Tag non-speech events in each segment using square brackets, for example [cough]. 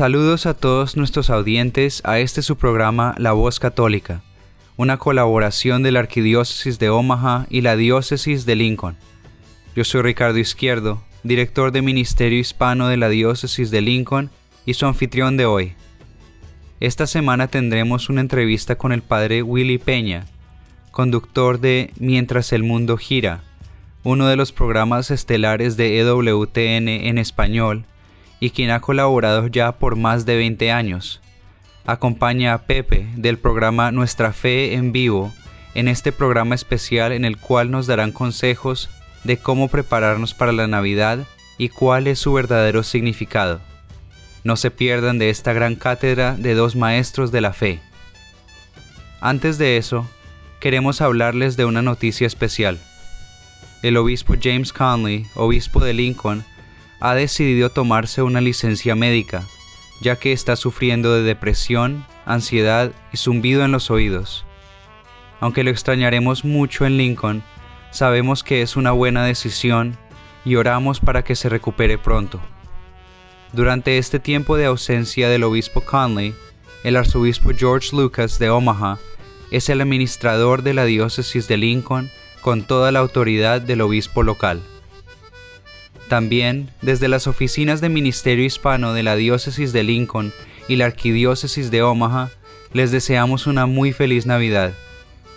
Saludos a todos nuestros audientes a este su programa La Voz Católica, una colaboración de la Arquidiócesis de Omaha y la Diócesis de Lincoln. Yo soy Ricardo Izquierdo, director de Ministerio Hispano de la Diócesis de Lincoln y su anfitrión de hoy. Esta semana tendremos una entrevista con el padre Willy Peña, conductor de Mientras el Mundo Gira, uno de los programas estelares de EWTN en español y quien ha colaborado ya por más de 20 años. Acompaña a Pepe del programa Nuestra Fe en Vivo en este programa especial en el cual nos darán consejos de cómo prepararnos para la Navidad y cuál es su verdadero significado. No se pierdan de esta gran cátedra de dos maestros de la fe. Antes de eso, queremos hablarles de una noticia especial. El obispo James Conley, obispo de Lincoln, ha decidido tomarse una licencia médica, ya que está sufriendo de depresión, ansiedad y zumbido en los oídos. Aunque lo extrañaremos mucho en Lincoln, sabemos que es una buena decisión y oramos para que se recupere pronto. Durante este tiempo de ausencia del obispo Conley, el arzobispo George Lucas de Omaha es el administrador de la diócesis de Lincoln con toda la autoridad del obispo local. También, desde las oficinas de Ministerio Hispano de la Diócesis de Lincoln y la Arquidiócesis de Omaha, les deseamos una muy feliz Navidad.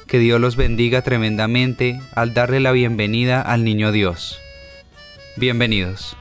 Que Dios los bendiga tremendamente al darle la bienvenida al Niño Dios. Bienvenidos.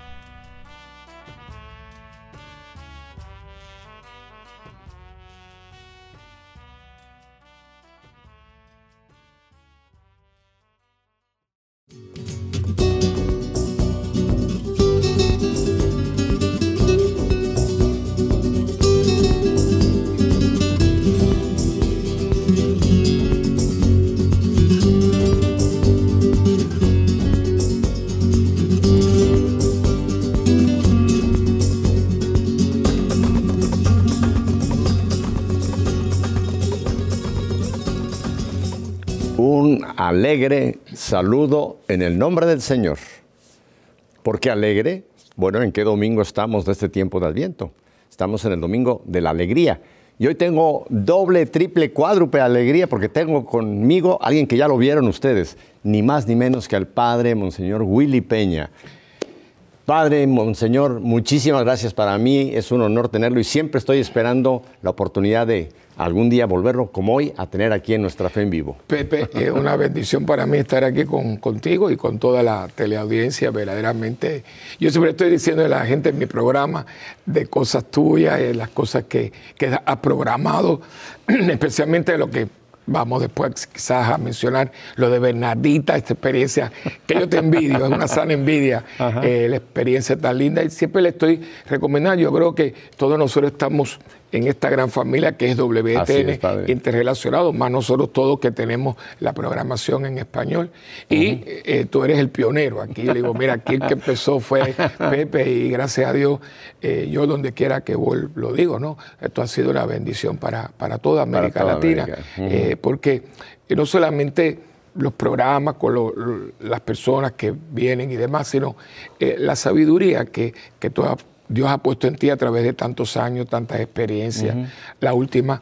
Alegre saludo en el nombre del Señor. ¿Por qué alegre? Bueno, ¿en qué domingo estamos de este tiempo de Adviento? Estamos en el domingo de la alegría. Y hoy tengo doble, triple, cuádruple alegría porque tengo conmigo a alguien que ya lo vieron ustedes, ni más ni menos que al padre Monseñor Willy Peña. Padre, Monseñor, muchísimas gracias para mí, es un honor tenerlo y siempre estoy esperando la oportunidad de algún día volverlo como hoy a tener aquí en nuestra fe en vivo. Pepe, [laughs] es una bendición para mí estar aquí con, contigo y con toda la teleaudiencia, verdaderamente. Yo siempre estoy diciendo a la gente en mi programa de cosas tuyas, de las cosas que, que has programado, [clears throat] especialmente lo que vamos después quizás a mencionar lo de Bernardita, esta experiencia que yo te envidio, es una sana envidia, [laughs] eh, la experiencia tan linda y siempre le estoy recomendando, yo creo que todos nosotros estamos en esta gran familia que es WTN interrelacionado, más nosotros todos que tenemos la programación en español. Y eh, tú eres el pionero aquí. Le digo, mira, aquí el que empezó fue [laughs] Pepe y gracias a Dios, eh, yo donde quiera que voy lo digo, ¿no? Esto ha sido una bendición para, para toda América Latina, eh, porque no solamente los programas con las personas que vienen y demás, sino la sabiduría que, que toda Dios ha puesto en ti a través de tantos años, tantas experiencias. La última,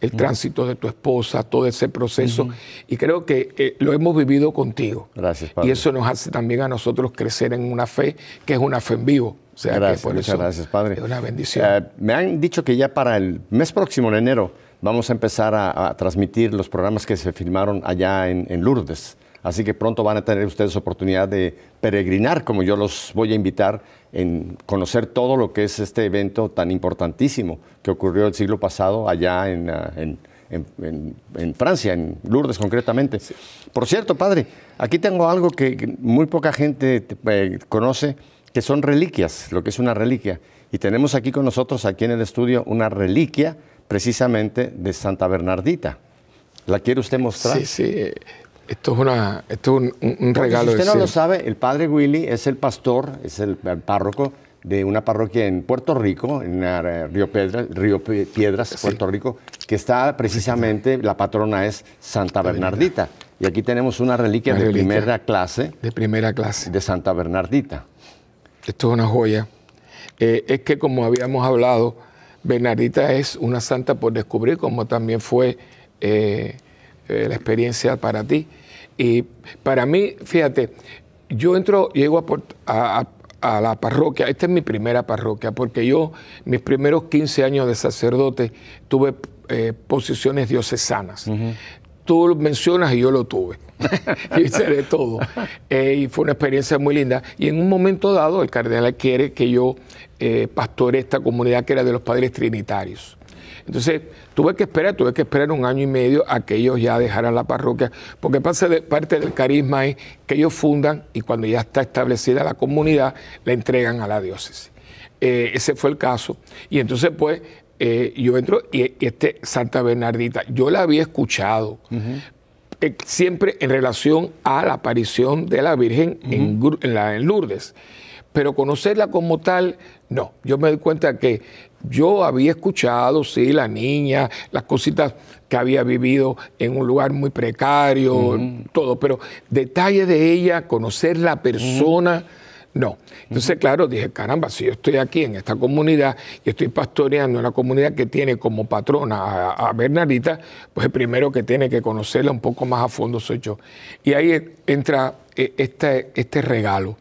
el tránsito de tu esposa, todo ese proceso. Y creo que eh, lo hemos vivido contigo. Gracias, Padre. Y eso nos hace también a nosotros crecer en una fe que es una fe en vivo. O sea, gracias, muchas gracias, Padre. Es una bendición. Eh, me han dicho que ya para el mes próximo, en enero, vamos a empezar a, transmitir los programas que se filmaron allá en Lourdes. Así que pronto van a tener ustedes oportunidad de peregrinar, como yo los voy a invitar, en conocer todo lo que es este evento tan importantísimo que ocurrió el siglo pasado allá en, ah, Francia, en Lourdes concretamente. Por cierto, padre, aquí tengo algo que muy poca gente eh, conoce. que son reliquias, lo que es una reliquia. Y tenemos aquí con nosotros, aquí en el estudio, una reliquia precisamente de Santa Bernardita. ¿La quiere usted mostrar? Sí, sí. Esto es, una, esto es un, un regalo. Si usted no lo sabe, el padre Willy es el pastor, es el, el párroco de una parroquia en Puerto Rico, en eh, Río, Piedra- Río Pie- Piedras, Puerto Rico, que está precisamente, la patrona es Santa Bernardita. Y aquí tenemos una reliquia Una de primera clase De primera clase. de Santa Bernardita. Esto es una joya. Eh, es que como habíamos hablado, Bernardita es una santa por descubrir, como también fue eh, eh, la experiencia para ti. Y para mí, fíjate, yo entro, llego a, Port- a- a- a la parroquia, esta es mi primera parroquia, porque yo, mis primeros 15 años de sacerdote, tuve eh, posiciones diocesanas. Tú lo mencionas y yo lo tuve. [laughs] yo hice de todo. Eh, y fue una experiencia muy linda. Y en un momento dado, el cardenal quiere que yo eh, pastore esta comunidad que era de los padres trinitarios. Entonces, tuve que esperar, tuve que esperar un año y medio a que ellos ya dejaran la parroquia, porque parte, de- parte del carisma es que ellos fundan y cuando ya está establecida la comunidad, la entregan a la diócesis. Eh, ese fue el caso. Y entonces, pues, eh, yo entro y, y este Santa Bernardita, yo la había escuchado. eh, siempre en relación a la aparición de la Virgen en, Gru- en la- en Lourdes. Pero conocerla como tal, no. Yo me doy cuenta que yo había escuchado, sí, la niña, las cositas que había vivido en un lugar muy precario, todo, pero detalle de ella, conocer la persona, no. Entonces, claro, dije, caramba, si yo estoy aquí en esta comunidad y estoy pastoreando una comunidad que tiene como patrona a, a Bernardita, pues el primero que tiene que conocerla un poco más a fondo soy yo. Y ahí entra eh, este, este regalo.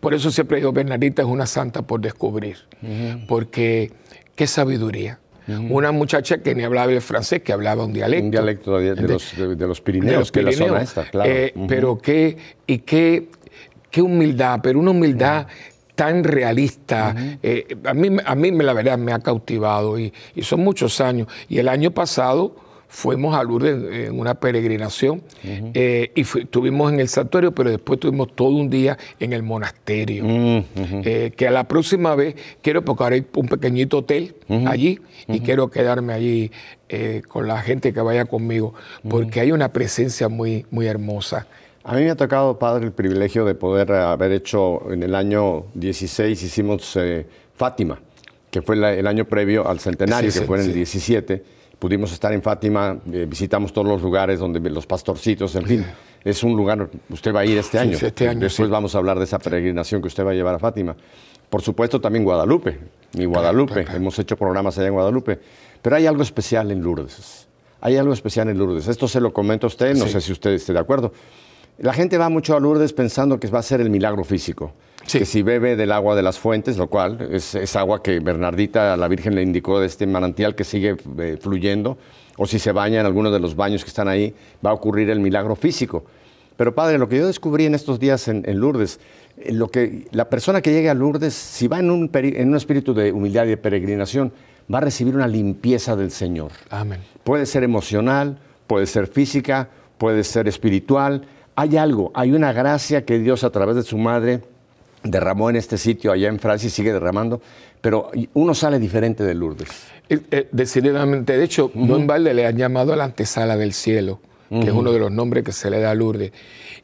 Por eso siempre digo, Bernardita es una santa por descubrir, porque qué sabiduría. Una muchacha que ni hablaba el francés, que hablaba un dialecto. Un dialecto de, de De- los, de- los Pirineos, los que es la zona esta, claro. Eh. Pero qué, y qué, qué humildad, pero una humildad tan realista. Eh, a, mí, a mí, la verdad, me ha cautivado y, y son muchos años. Y el año pasado fuimos a Lourdes en una peregrinación eh, y estuvimos en el santuario, pero después tuvimos todo un día en el monasterio. Eh, que a la próxima vez quiero, porque ahora hay un pequeñito hotel allí y quiero quedarme allí eh, con la gente que vaya conmigo, porque hay una presencia muy, muy hermosa. A mí me ha tocado, padre, el privilegio de poder haber hecho en el año 16, hicimos Fátima, que fue la- el año previo al centenario, Sí, que sí, fue en el sí. 17. Pudimos estar en Fátima, eh, visitamos todos los lugares donde los pastorcitos, en fin. Es un lugar, usted va a ir este Sí, año. sí, este año, Después sí. vamos a hablar de esa peregrinación que usted va a llevar a Fátima. Por supuesto, también Guadalupe, mi Guadalupe. Hemos hecho programas allá en Guadalupe. Pero hay algo especial en Lourdes. Hay algo especial en Lourdes. Esto se lo comento a usted, no Sí. sé si usted esté de acuerdo. La gente va mucho a Lourdes pensando que va a ser el milagro físico. Sí. Que si bebe del agua de las fuentes, lo cual es, es agua que Bernardita, la Virgen, le indicó de este manantial que sigue eh, fluyendo, o si se baña en alguno de los baños que están ahí, va a ocurrir el milagro físico. Pero padre, lo que yo descubrí en estos días en, en Lourdes, eh, lo que la persona que llegue a Lourdes, si va en un, en un espíritu de humildad y de peregrinación, va a recibir una limpieza del Señor. Amén. Puede ser emocional, puede ser física, puede ser espiritual. Hay algo, hay una gracia que Dios a través de su madre derramó en este sitio allá en Francia y sigue derramando, pero uno sale diferente de Lourdes. Eh, eh, decididamente, de hecho, no en balde le han llamado la antesala del cielo, que es uno de los nombres que se le da a Lourdes.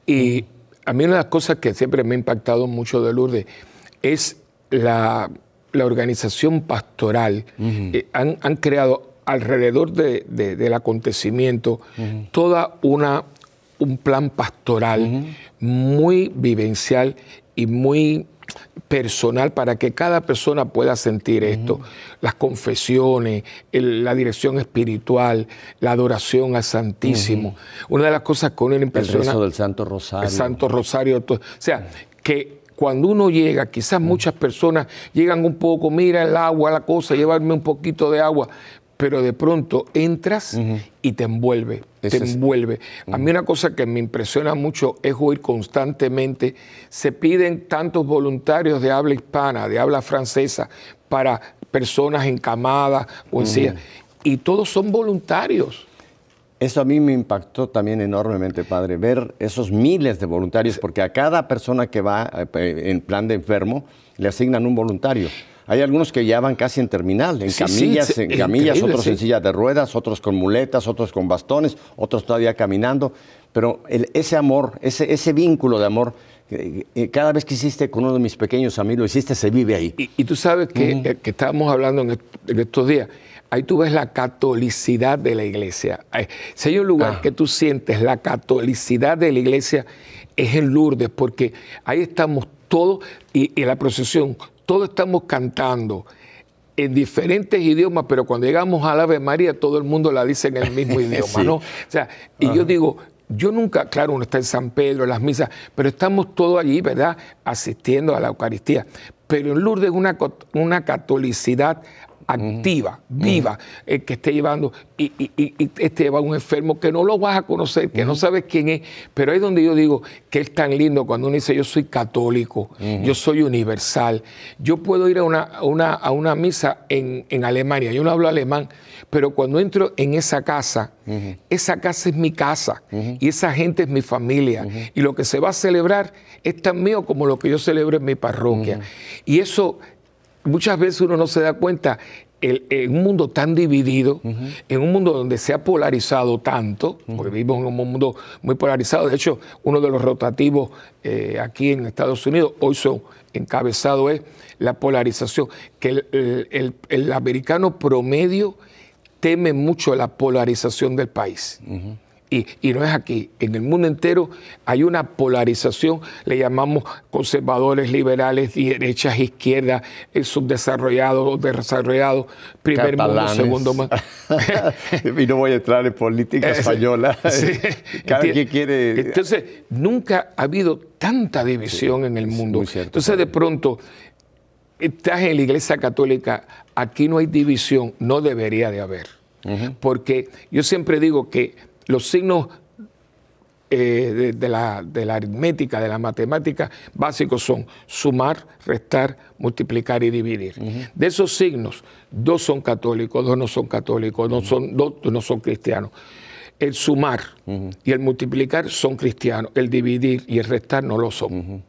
Y a mí una de las cosas que siempre me ha impactado mucho de Lourdes es la, la organización pastoral. Eh, han, han creado alrededor de- de- del acontecimiento toda una un plan pastoral muy vivencial y muy personal para que cada persona pueda sentir esto. Las confesiones, el- la dirección espiritual, la adoración al Santísimo. Una de las cosas que uno le El impresiona rezo del Santo Rosario. el Santo Rosario. O sea, que cuando uno llega, quizás muchas personas llegan un poco, mira el agua, la cosa, llevarme un poquito de agua, pero de pronto entras y te envuelve, te envuelve. A mí una cosa que me impresiona mucho es oír constantemente, se piden tantos voluntarios de habla hispana, de habla francesa, para personas encamadas o en silla, y todos son voluntarios. Eso a mí me impactó también enormemente, padre, ver esos miles de voluntarios, porque a cada persona que va eh, en plan de enfermo le asignan un voluntario. Hay algunos que ya van casi en terminal, en camillas, en camillas, otros en sillas de ruedas, otros con muletas, otros con bastones, otros todavía caminando. Pero ese amor, ese, ese vínculo de amor, cada vez que hiciste con uno de mis pequeños amigos, lo hiciste, se vive ahí. Y, tú sabes que, eh, que estábamos hablando en, estos días, ahí tú ves la catolicidad de la iglesia. Si hay un lugar ah. que tú sientes la catolicidad de la iglesia, es en Lourdes, porque ahí estamos todos y, en la procesión, todos estamos cantando en diferentes idiomas, pero cuando llegamos a la Ave María, todo el mundo la dice en el mismo [laughs] idioma, ¿no? O sea, y yo digo, yo nunca, claro, uno está en San Pedro, en las misas, pero estamos todos allí, ¿verdad? Asistiendo a la Eucaristía. Pero en Lourdes es una, una catolicidad activa, viva, el que esté llevando y, este lleva a un enfermo que no lo vas a conocer, que no sabes quién es, pero ahí es donde yo digo que es tan lindo cuando uno dice yo soy católico, yo soy universal, yo puedo ir a una, a una, misa en, en, Alemania, yo no hablo alemán, pero cuando entro en esa casa, esa casa es mi casa y esa gente es mi familia y lo que se va a celebrar es tan mío como lo que yo celebro en mi parroquia. Y eso muchas veces uno no se da cuenta en un mundo tan dividido, en un mundo donde se ha polarizado tanto, porque vivimos en un mundo muy polarizado, de hecho, uno de los rotativos eh, aquí en Estados Unidos, hoy son encabezado es la polarización, que el americano promedio teme mucho la polarización del país. Y, no es aquí, en el mundo entero hay una polarización, le llamamos conservadores, liberales, derechas, izquierdas, eh, subdesarrollados, desarrollados, primer mundo, segundo mundo. [laughs] y no voy a entrar en política [laughs] española. [laughs] Cada quien quiere. Entonces, nunca ha habido tanta división en el mundo. Entonces, de pronto, estás en la iglesia católica, aquí no hay división, no debería de haber. Porque yo siempre digo que los signos eh, de, la, aritmética, de la matemática básicos son sumar, restar, multiplicar y dividir. De esos signos, dos son católicos, dos no son católicos, dos, son, dos no son cristianos. El sumar y el multiplicar son cristianos, el dividir y el restar no lo son.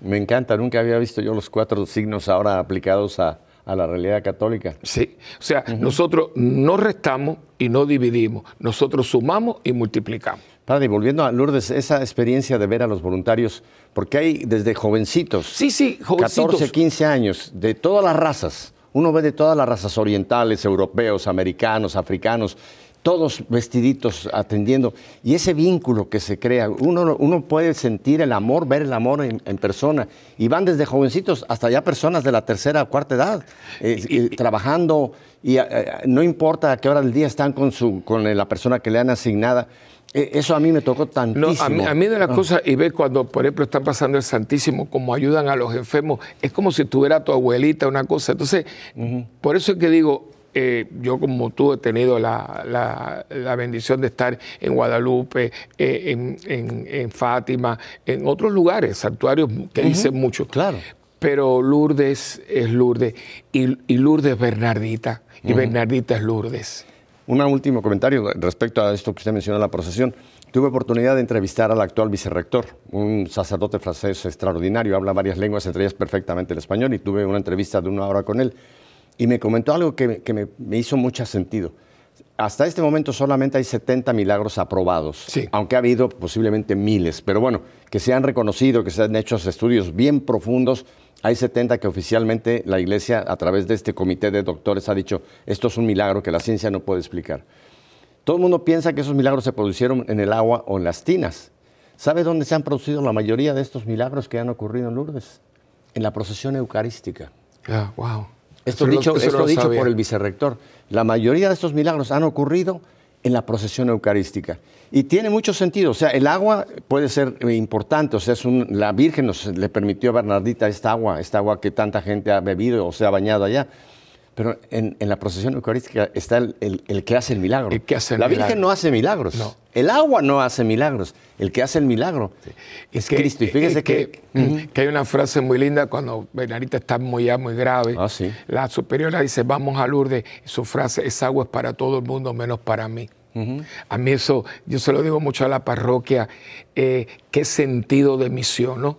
Me encanta, nunca había visto yo los cuatro signos ahora aplicados a, a la realidad católica. Sí, o sea, nosotros no restamos y no dividimos, nosotros sumamos y multiplicamos. Padre, volviendo a Lourdes, esa experiencia de ver a los voluntarios, porque hay desde jovencitos, sí, sí, jovencitos. 14, 15 años, de todas las razas, uno ve de todas las razas orientales, europeos, americanos, africanos, todos vestiditos atendiendo. Y ese vínculo que se crea, uno, uno puede sentir el amor, ver el amor en, persona. Y van desde jovencitos hasta ya personas de la tercera o cuarta edad, eh, trabajando. Y eh, eh, no importa a qué hora del día están con, su, con la persona que le han asignada. Eso a mí me tocó tantísimo. No, a, mí, de las ah. cosas, y ve cuando, por ejemplo, está pasando el Santísimo, como ayudan a los enfermos, es como si tuviera tu abuelita una cosa. Entonces, por eso es que digo, eh, yo como tú he tenido la, bendición de estar en Guadalupe, eh, en, Fátima, en otros lugares, santuarios que dicen mucho. Claro. Pero Lourdes es Lourdes y, Lourdes es Bernardita y Bernardita es Lourdes. Un último comentario respecto a esto que usted mencionó, la procesión. Tuve oportunidad de entrevistar al actual vicerrector, un sacerdote francés extraordinario, habla varias lenguas, entre ellas perfectamente el español, y tuve una entrevista de una hora con él y me comentó algo que, me, hizo mucho sentido. Hasta este momento solamente hay 70 milagros aprobados, aunque ha habido posiblemente miles, pero bueno, que se han reconocido, que se han hecho estudios bien profundos, hay 70 que oficialmente la Iglesia, a través de este comité de doctores, ha dicho, esto es un milagro que la ciencia no puede explicar. Todo el mundo piensa que esos milagros se produjeron en el agua o en las tinas. ¿Sabe dónde se han producido la mayoría de estos milagros que han ocurrido en Lourdes? En la procesión eucarística. Ah, wow. Esto dicho, dicho por el vicerrector. La mayoría de estos milagros han ocurrido en la procesión eucarística. Y tiene mucho sentido. O sea, el agua puede ser importante. O sea, es la Virgen nos le permitió a Bernardita esta agua, esta agua que tanta gente ha bebido o se ha bañado allá. Pero en, la procesión eucarística está el, que hace el milagro. El que hace la Virgen no hace milagros. No. El agua no hace milagros. El que hace el milagro es, Cristo. Y fíjese que, que, hay una frase muy linda cuando Bernardita está muy, ya muy grave. Ah, sí. La superiora dice, vamos a Lourdes. su frase es agua es para todo el mundo menos para mí. A mí eso, yo se lo digo mucho a la parroquia, eh, qué sentido de misión, ¿no?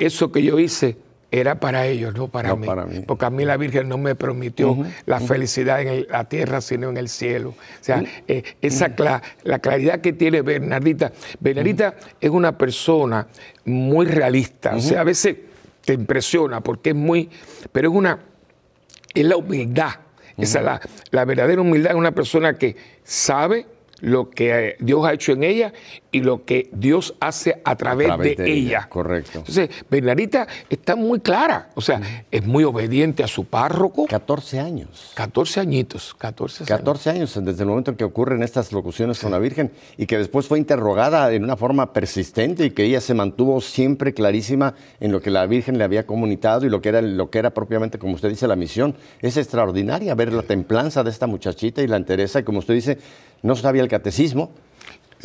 Eso que yo hice era para ellos, no para, mí. Porque a mí la Virgen no me prometió la felicidad en la tierra, sino en el cielo. O sea, eh, esa la claridad que tiene Bernardita. Bernardita es una persona muy realista. O sea, a veces te impresiona porque es muy. Pero es una. Es la humildad. Esa la, la verdadera humildad es una persona que sabe lo que Dios ha hecho en ella y lo que Dios hace a través, de, ella. Correcto. Entonces, Bernarita está muy clara, o sea, es muy obediente a su párroco. 14 años. 14 añitos, 14 años. 14 años desde el momento en que ocurren estas locuciones con la Virgen y que después fue interrogada en una forma persistente y que ella se mantuvo siempre clarísima en lo que la Virgen le había comunicado y lo que era, lo que era propiamente, como usted dice, la misión. Es extraordinaria ver la templanza de esta muchachita y la entereza y como usted dice, no sabía el catecismo,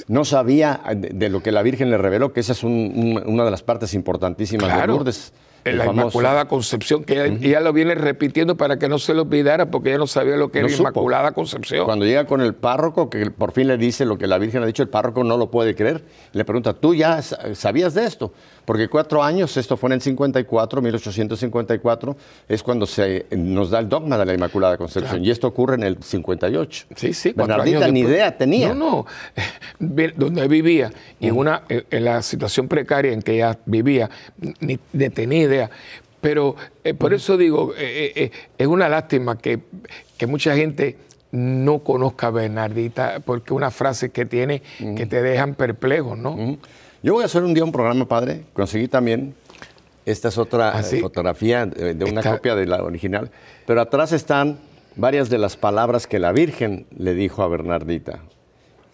no sabía de, lo que la Virgen le reveló, que esa es una de las partes importantísimas de Lourdes la Inmaculada Concepción, que ella, lo viene repitiendo para que no se lo olvidara, porque ella no sabía lo que era Inmaculada Concepción. Cuando llega con el párroco, que por fin le dice lo que la Virgen ha dicho, el párroco no lo puede creer. Le pregunta, ¿tú ya sabías de esto? Porque cuatro años, esto fue en el 54, 1854, es cuando se nos da el dogma de la Inmaculada Concepción. Y esto ocurre en el 58. Sí, sí. Bernardita ni idea tenía. No, no. [laughs] Donde vivía, y en, una, en la situación precaria en que ella vivía, ni, ni tenía pero eh, por eso digo, eh, eh, es una lástima que, mucha gente no conozca a Bernardita, porque una frase que tiene que te dejan perplejos, ¿no? Yo voy a hacer un día un programa, padre. Conseguí también, esta es otra ¿Ah, fotografía de una copia de la original, pero atrás están varias de las palabras que la Virgen le dijo a Bernardita.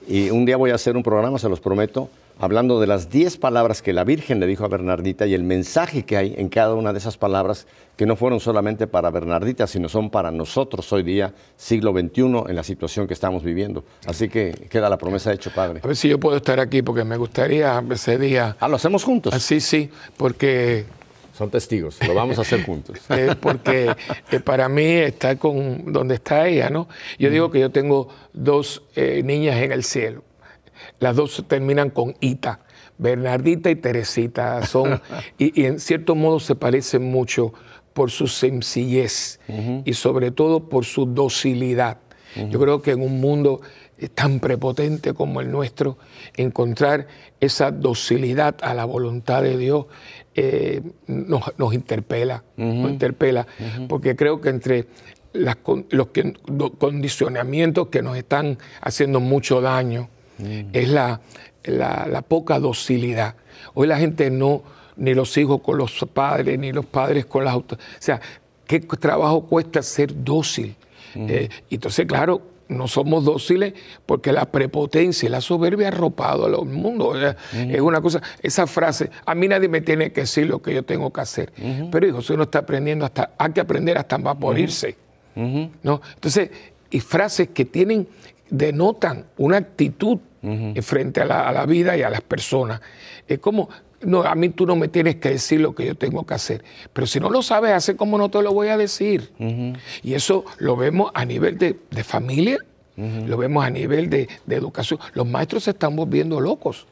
Y un día voy a hacer un programa, se los prometo, hablando de las 10 palabras que la Virgen le dijo a Bernardita y el mensaje que hay en cada una de esas palabras, que no fueron solamente para Bernardita, sino son para nosotros hoy día, siglo XXI, en la situación que estamos viviendo. Así que queda la promesa hecho, Padre. A ver si yo puedo estar aquí, porque me gustaría ese día... Ah, lo hacemos juntos. Ah, sí, sí, porque son testigos, lo vamos a hacer juntos. [laughs] porque eh, para mí estar con donde está ella, ¿no? Yo digo que yo tengo dos eh, niñas en el cielo. Las dos terminan con Ita. Bernardita y Teresita son, [laughs] y, en cierto modo se parecen mucho por su sencillez y sobre todo por su docilidad. Yo creo que en un mundo tan prepotente como el nuestro, encontrar esa docilidad a la voluntad de Dios eh, nos, interpela, nos interpela, porque creo que entre los condicionamientos que nos están haciendo mucho daño, es la, la, poca docilidad. Hoy la gente no, ni los hijos con los padres, ni los padres con las autos. O sea, ¿qué trabajo cuesta ser dócil? Eh, entonces, claro, no somos dóciles porque la prepotencia y la soberbia ha arropado al mundo. Es una cosa, esa frase, a mí nadie me tiene que decir lo que yo tengo que hacer. Pero hijo, si uno está aprendiendo hasta, hay que aprender hasta para morirse. ¿no? Entonces, y frases que tienen, denotan una actitud frente a la, vida y a las personas. Es como, no, a mí tú no me tienes que decir lo que yo tengo que hacer, pero si no lo sabes hacer, ¿cómo no te lo voy a decir? Y eso lo vemos a nivel de, familia, lo vemos a nivel de, de, educación. Los maestros se están volviendo locos.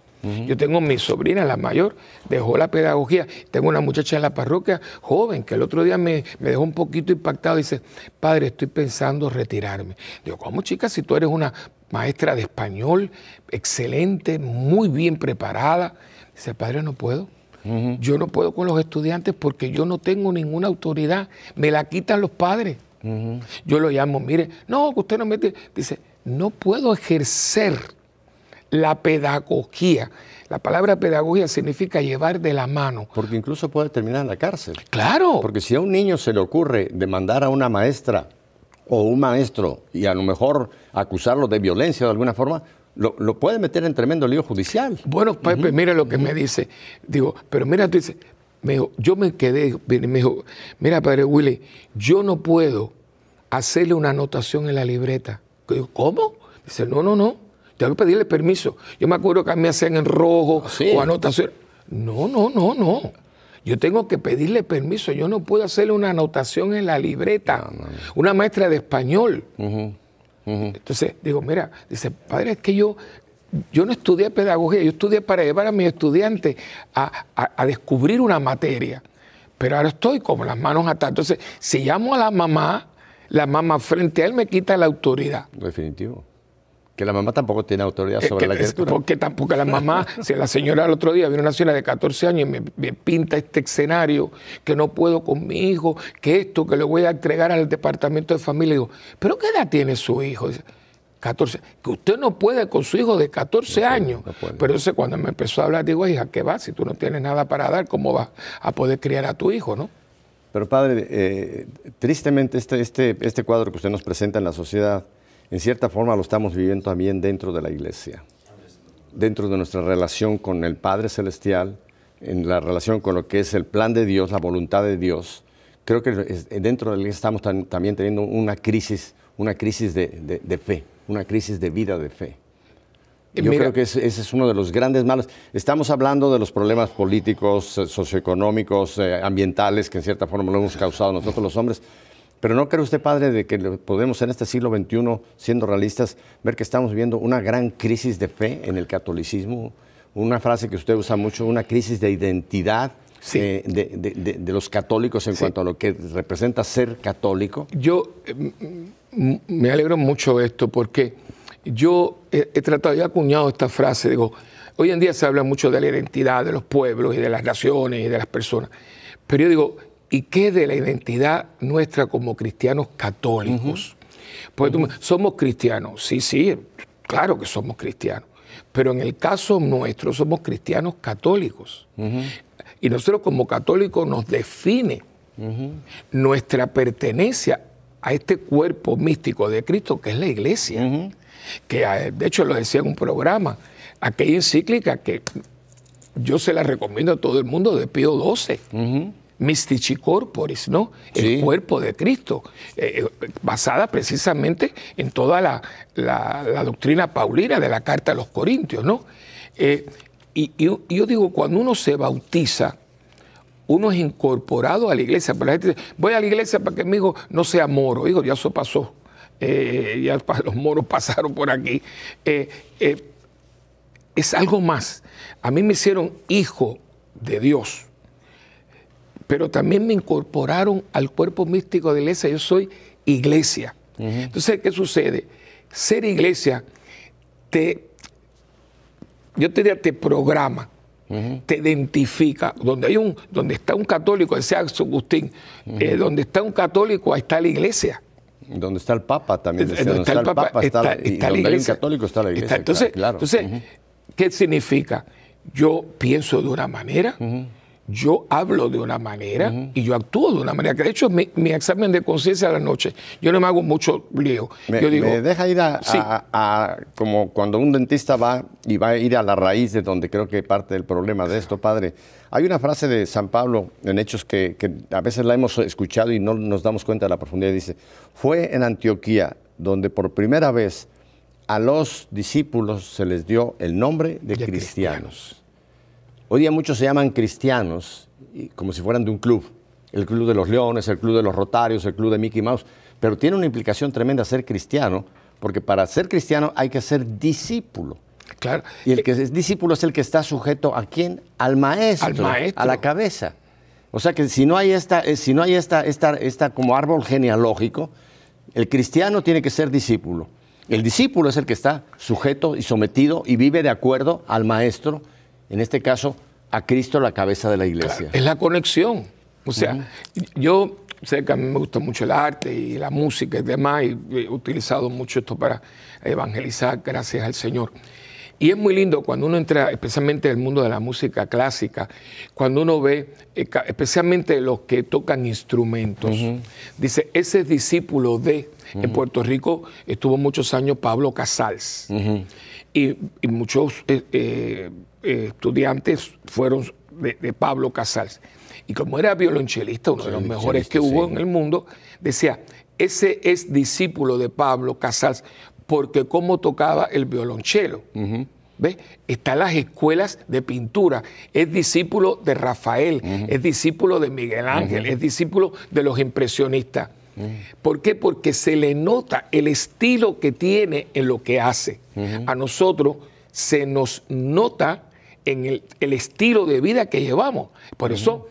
Yo tengo mi sobrina, la mayor, dejó la pedagogía. Tengo una muchacha en la parroquia joven que el otro día me, dejó un poquito impactado. Dice, padre, estoy pensando retirarme. Digo, ¿cómo chica? Si tú eres una maestra de español, excelente, muy bien preparada. Dice, padre, no puedo. Yo no puedo con los estudiantes porque yo no tengo ninguna autoridad. Me la quitan los padres. Yo lo llamo, mire, no, usted no mete. Dice, no puedo ejercer la pedagogía. La palabra pedagogía significa llevar de la mano. Porque incluso puede terminar en la cárcel. Claro. Porque si a un niño se le ocurre demandar a una maestra o un maestro y a lo mejor acusarlo de violencia de alguna forma, lo, puede meter en tremendo lío judicial. Bueno, Pepe, mira lo que me dice. Digo, pero mira, tú dices, me dijo, yo me quedé, me dijo, mira, padre Willy, yo no puedo hacerle una anotación en la libreta. Digo, ¿cómo? Dice, no, no, no. Tengo que pedirle permiso. Yo me acuerdo que a mí me hacían en rojo o anotación. No, no, no, no. Yo tengo que pedirle permiso. Yo no puedo hacerle una anotación en la libreta. Una maestra de español. Entonces digo, mira, dice, padre, es que yo, yo no estudié pedagogía, yo estudié para llevar a mis estudiantes a, descubrir una materia, pero ahora estoy como las manos atadas. Entonces, si llamo a la mamá, la mamá frente a él me quita la autoridad. Definitivo. Que la mamá tampoco tiene autoridad sobre la criatura. Porque tampoco la mamá, si la señora el otro día viene una señora de 14 años y me, pinta este escenario que no puedo con mi hijo, que esto, que le voy a entregar al departamento de familia, digo, ¿pero qué edad tiene su hijo? 14, que usted no puede con su hijo de 14 años. Pero entonces cuando me empezó a hablar, digo, hija, ¿qué va? Si tú no tienes nada para dar, ¿cómo vas a poder criar a tu hijo, no? Pero padre, eh, tristemente este, este, este cuadro que usted nos presenta en la sociedad, en cierta forma lo estamos viviendo también dentro de la iglesia, dentro de nuestra relación con el Padre Celestial, en la relación con lo que es el plan de Dios, la voluntad de Dios. Creo que dentro de la iglesia estamos también teniendo una crisis, una crisis de, fe, una crisis de vida de fe. Yo creo que ese, es uno de los grandes males. Estamos hablando de los problemas políticos, eh, socioeconómicos, eh, ambientales, que en cierta forma lo hemos causado nosotros los hombres, pero ¿no cree usted, padre, de que podemos en este siglo XXI, siendo realistas, ver que estamos viviendo una gran crisis de fe en el catolicismo? Una frase que usted usa mucho, una crisis de identidad eh, de, los católicos en cuanto a lo que representa ser católico. Yo eh, me alegro mucho de esto porque yo he, tratado, he acuñado esta frase, digo, hoy en día se habla mucho de la identidad de los pueblos y de las naciones y de las personas, pero yo digo, ¿Y qué de la identidad nuestra como cristianos católicos? Pues somos cristianos, sí, sí, claro que somos cristianos, pero en el caso nuestro somos cristianos católicos. Y nosotros como católicos nos define nuestra pertenencia a este cuerpo místico de Cristo que es la iglesia. Que ah, de hecho lo decía en un programa, aquella encíclica que yo se la recomiendo a todo el mundo de Pío XII. Mystici Corporis, ¿no? El cuerpo de Cristo, eh, eh, basada precisamente en toda la, doctrina paulina de la carta a los Corintios, ¿no? Eh, y, yo digo, cuando uno se bautiza, uno es incorporado a la iglesia. Pero la gente dice, voy a la iglesia para que mi hijo no sea moro. Digo, ya eso pasó. ya [laughs] los moros pasaron por aquí. es algo más. A mí me hicieron hijo de Dios pero también me incorporaron al cuerpo místico de la iglesia. Yo soy iglesia. Entonces, ¿qué sucede? Ser iglesia te, yo te diría, te programa, te identifica. Donde, hay un, donde está un católico, decía Agustín, eh, donde está un católico, ahí está la iglesia. Donde está el Papa también. donde está el Papa, está, la, iglesia. Donde hay un católico está la iglesia. entonces, entonces ¿qué significa? Yo pienso de una manera, yo hablo de una manera y yo actúo de una manera. Que de hecho, mi, mi examen de conciencia a la noche, yo no me hago mucho lío. Me, yo digo, deja ir a, como cuando un dentista va y va a ir a la raíz de donde creo que parte del problema de esto, padre. Hay una frase de San Pablo en Hechos que, que a veces la hemos escuchado y no nos damos cuenta de la profundidad. Dice, fue en Antioquía donde por primera vez a los discípulos se les dio el nombre de, cristianos. Hoy día muchos se llaman cristianos como si fueran de un club. El club de los leones, el club de los rotarios, el club de Mickey Mouse. Pero tiene una implicación tremenda ser cristiano, porque para ser cristiano hay que ser discípulo. Claro. Y el que es discípulo es el que está sujeto a quién? Al maestro, Al maestro. a la cabeza. O sea que si no hay esta, eh, si no hay esta, esta, esta como árbol genealógico, el cristiano tiene que ser discípulo. El discípulo es el que está sujeto y sometido y vive de acuerdo al maestro en este caso, a Cristo la cabeza de la iglesia. es la conexión. O sea, yo sé que a mí me gusta mucho el arte y la música y demás, y he utilizado mucho esto para evangelizar, gracias al Señor. Y es muy lindo cuando uno entra, especialmente en el mundo de la música clásica, cuando uno ve, eh, especialmente los que tocan instrumentos, dice, ese es discípulo de, en Puerto Rico estuvo muchos años Pablo Casals, y, muchos eh, eh, estudiantes fueron de, Pablo Casals. Y como era violonchelista, uno de los mejores que hubo en el mundo, decía, ese es discípulo de Pablo Casals, porque cómo tocaba el violonchelo. ¿Ves? Está en las escuelas de pintura. Es discípulo de Rafael, es discípulo de Miguel Ángel, es discípulo de los impresionistas. ¿Por qué? Porque se le nota el estilo que tiene en lo que hace. A nosotros se nos nota en el, estilo de vida que llevamos. Por eso,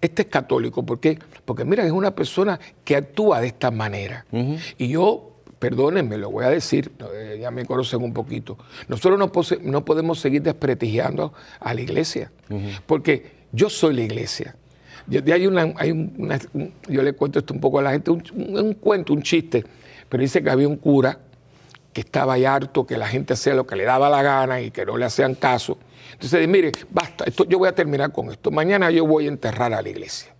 este es católico. ¿Por qué? Porque mira, es una persona que actúa de esta manera. Y yo, perdónenme, lo voy a decir, eh, ya me conocen un poquito. Nosotros no, no podemos seguir desprestigiando a la iglesia. Porque yo soy la iglesia. hay una, hay yo le cuento esto un poco a la gente, un, un, cuento, un chiste, pero dice que había un cura que estaba ahí harto, que la gente hacía lo que le daba la gana y que no le hacían caso. Entonces, mire, basta, esto, yo voy a terminar con esto. Mañana yo voy a enterrar a la iglesia.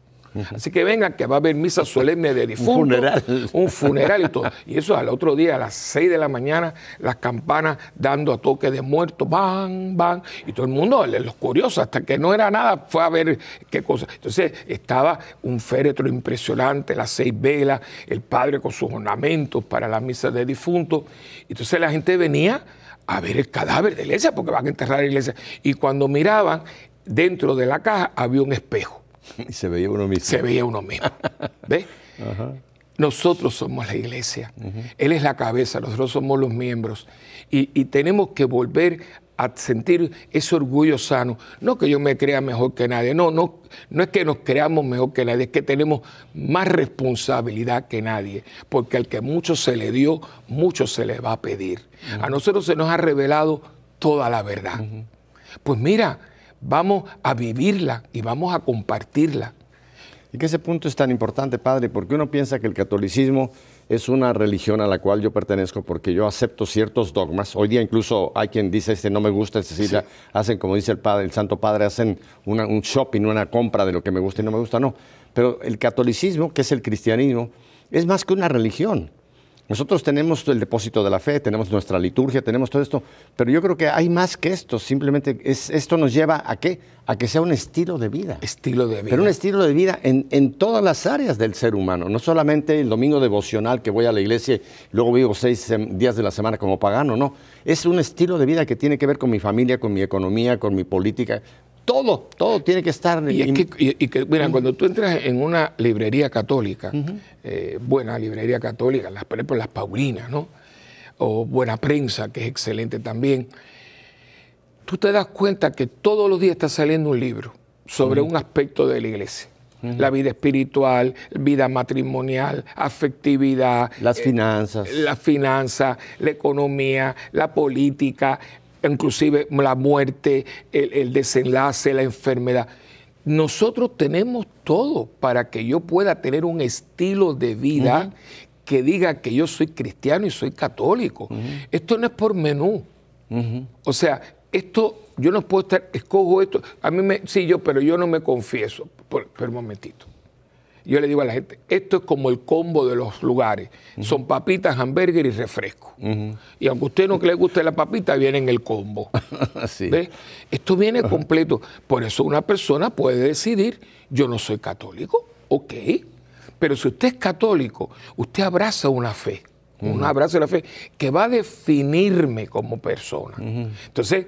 Así que vengan, que va a haber misa solemne de difuntos. [laughs] Un funeral. Un funeral y todo. Y eso al otro día, a las 6 de la mañana, las campanas dando a toque de muertos, van, van. Y todo el mundo, los curiosos, hasta que no era nada, fue a ver qué cosa. Entonces estaba un féretro impresionante, las seis velas, el padre con sus ornamentos para la misa de difuntos. Entonces la gente venía a ver el cadáver de la iglesia, porque van a enterrar la iglesia. Y cuando miraban, dentro de la caja había un espejo. [laughs] Y se veía uno mismo. Se veía uno mismo. [laughs] ¿Ves? Nosotros somos la iglesia. Él es la cabeza, nosotros somos los miembros. Y, tenemos que volver a sentir ese orgullo sano. No que yo me crea mejor que nadie, no, no, no es que nos creamos mejor que nadie, es que tenemos más responsabilidad que nadie, porque al que mucho se le dio, mucho se le va a pedir. A nosotros se nos ha revelado toda la verdad. Pues mira, vamos a vivirla y vamos a compartirla. Y que ese punto es tan importante, Padre, porque uno piensa que el catolicismo es una religión a la cual yo pertenezco porque yo acepto ciertos dogmas. Hoy día incluso hay quien dice, este no me gusta, Cecilia, hacen como dice el Padre, el Santo Padre, hacen un shopping, una compra de lo que me gusta y no me gusta, no. Pero el catolicismo, que es el cristianismo, es más que una religión. Nosotros tenemos el depósito de la fe, tenemos nuestra liturgia, tenemos todo esto, pero yo creo que hay más que esto. Simplemente es, esto nos lleva a qué? A que sea un estilo de vida. Estilo de vida. Pero un estilo de vida en, en todas las áreas del ser humano, no solamente el domingo devocional que voy a la iglesia y luego vivo seis días de la semana como pagano, no. Es un estilo de vida que tiene que ver con mi familia, con mi economía, con mi política, todo, todo tiene que estar. Y, que, mira, cuando tú entras en una librería católica, eh, buena librería católica, las, por ejemplo las Paulinas, ¿no? O Buena Prensa, que es excelente también, tú te das cuenta que todos los días está saliendo un libro sobre un aspecto de la iglesia. La vida espiritual, vida matrimonial, afectividad. Las finanzas. la finanza, la economía, la política, inclusive la muerte, el, desenlace, la enfermedad. Nosotros tenemos todo para que yo pueda tener un estilo de vida que diga que yo soy cristiano y soy católico. Esto no es por menú. O sea, esto, yo no puedo estar, escojo esto, a mí me, sí, yo, pero yo no me confieso. pero un momentito. Yo le digo a la gente, esto es como el combo de los lugares. Son papitas, hamburger y refresco. Y aunque a usted no le guste la papita, viene en el combo. [laughs] Esto viene completo. Por eso una persona puede decidir, yo no soy católico, ok. Pero si usted es católico, usted abraza una fe, un abrazo de la fe que va a definirme como persona. Entonces,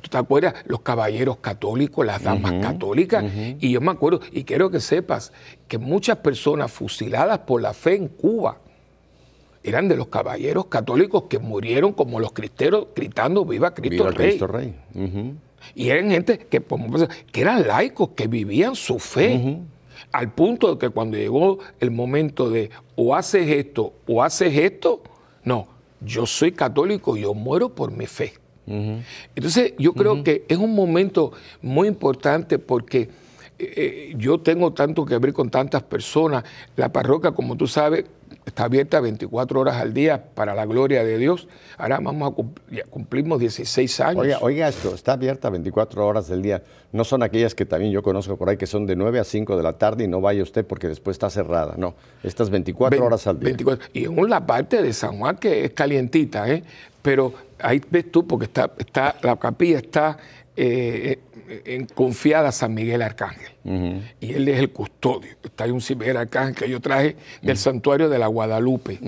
¿Tú te acuerdas? Los caballeros católicos, las damas católicas. Y yo me acuerdo, y quiero que sepas, que muchas personas fusiladas por la fe en Cuba eran de los caballeros católicos que murieron como los cristeros gritando Viva Cristo Viva Rey. Cristo Rey. Y eran gente que, que eran laicos, que vivían su fe. Al punto de que cuando llegó el momento de o haces esto o haces esto, no, yo soy católico, yo muero por mi fe. Entonces, yo creo que es un momento muy importante porque eh, eh, yo tengo tanto que ver con tantas personas. La parroquia, como tú sabes, está abierta 24 horas al día para la gloria de Dios. Ahora vamos a cumplir, cumplimos 16 años. Oiga, oiga, esto, está abierta 24 horas del día. No son aquellas que también yo conozco por ahí que son de 9 a 5 de la tarde y no vaya usted porque después está cerrada. No, estas 24 horas al día. 24, y en la parte de San Juan que es calientita, ¿eh? pero ahí ves tú, porque está, está, la capilla está eh, en, confiada a San Miguel Arcángel. Y él es el custodio. Está ahí un San Miguel Arcángel que yo traje del santuario de la Guadalupe.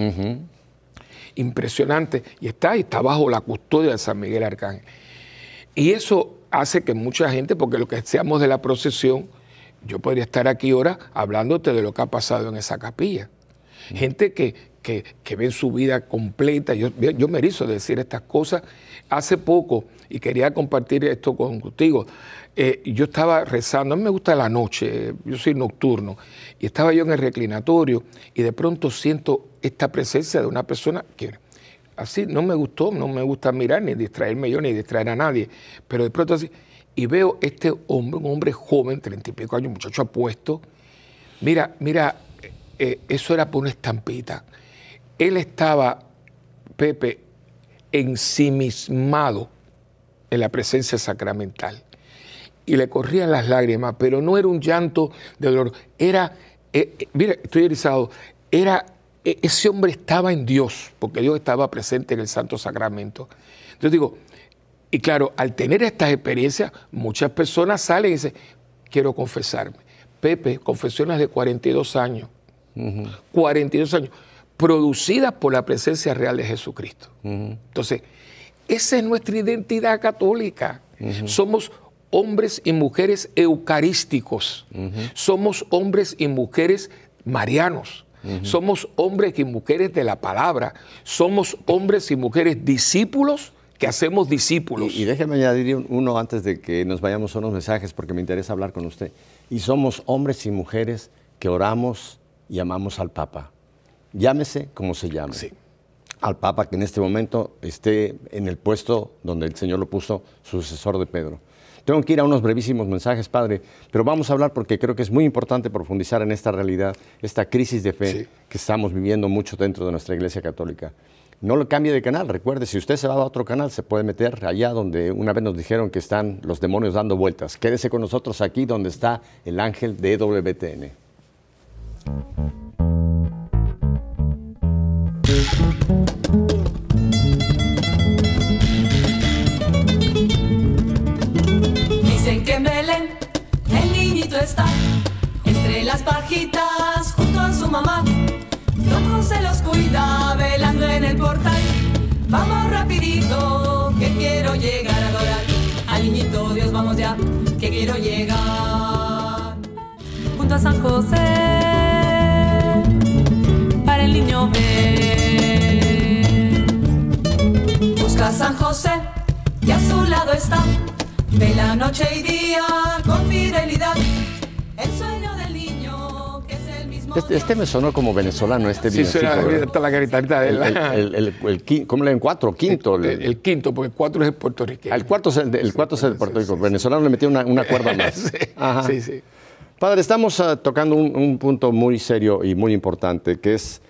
Impresionante. Y está ahí, está bajo la custodia de San Miguel Arcángel. Y eso hace que mucha gente, porque lo que seamos de la procesión, yo podría estar aquí ahora hablándote de lo que ha pasado en esa capilla. Gente que, que, ven su vida completa. Yo, yo me decir estas cosas. Hace poco, y quería compartir esto contigo, eh, yo estaba rezando, a mí me gusta la noche, yo soy nocturno, y estaba yo en el reclinatorio y de pronto siento esta presencia de una persona que así no me gustó, no me gusta mirar ni distraerme yo ni distraer a nadie, pero de pronto así, y veo este hombre, un hombre joven, treinta y pico años, muchacho apuesto, mira, mira, eh, eso era por una estampita. Él estaba, Pepe, ensimismado en la presencia sacramental. Y le corrían las lágrimas, pero no era un llanto de dolor, era, eh, eh, mira, estoy erizado, era, ese hombre estaba en Dios, porque Dios estaba presente en el Santo Sacramento. Entonces digo, y claro, al tener estas experiencias, muchas personas salen y dicen, quiero confesarme. Pepe, confesiones de 42 años. 42 años, producidas por la presencia real de Jesucristo. Entonces, esa es nuestra identidad católica. Somos hombres y mujeres eucarísticos. Somos hombres y mujeres marianos. Somos hombres y mujeres de la palabra. Somos hombres y mujeres discípulos que hacemos discípulos. Y, y déjeme añadir uno antes de que nos vayamos a unos mensajes porque me interesa hablar con usted. Y somos hombres y mujeres que oramos y amamos al Papa. Llámese como se llame. Sí. Al Papa que en este momento esté en el puesto donde el Señor lo puso, sucesor de Pedro. Tengo que ir a unos brevísimos mensajes, Padre, pero vamos a hablar porque creo que es muy importante profundizar en esta realidad, esta crisis de fe Sí. que estamos viviendo mucho dentro de nuestra Iglesia Católica. No lo cambie de canal, recuerde, si usted se va a otro canal, se puede meter allá donde una vez nos dijeron que están los demonios dando vueltas. Quédese con nosotros aquí donde está el ángel de WTN. San José para el niño ver. Busca a San José y a su lado está. Vela noche y día con fidelidad. El sueño del niño que es el mismo. Este, este me sonó como venezolano, este Sí, villancico, suena la caritadita de El, él. el, el, el- ¿Cómo le ven? ¿Cuatro? ¿Quinto? el, el quinto, porque el cuatro es el puertorriqueño. el cuarto es el, de, el cuarto es el de Puerto Rico. venezolano le metió una, una cuerda [laughs] más. sí, Ajá. sí, sí. Padre, estamos ah, tocando un, un punto muy serio y muy importante, que es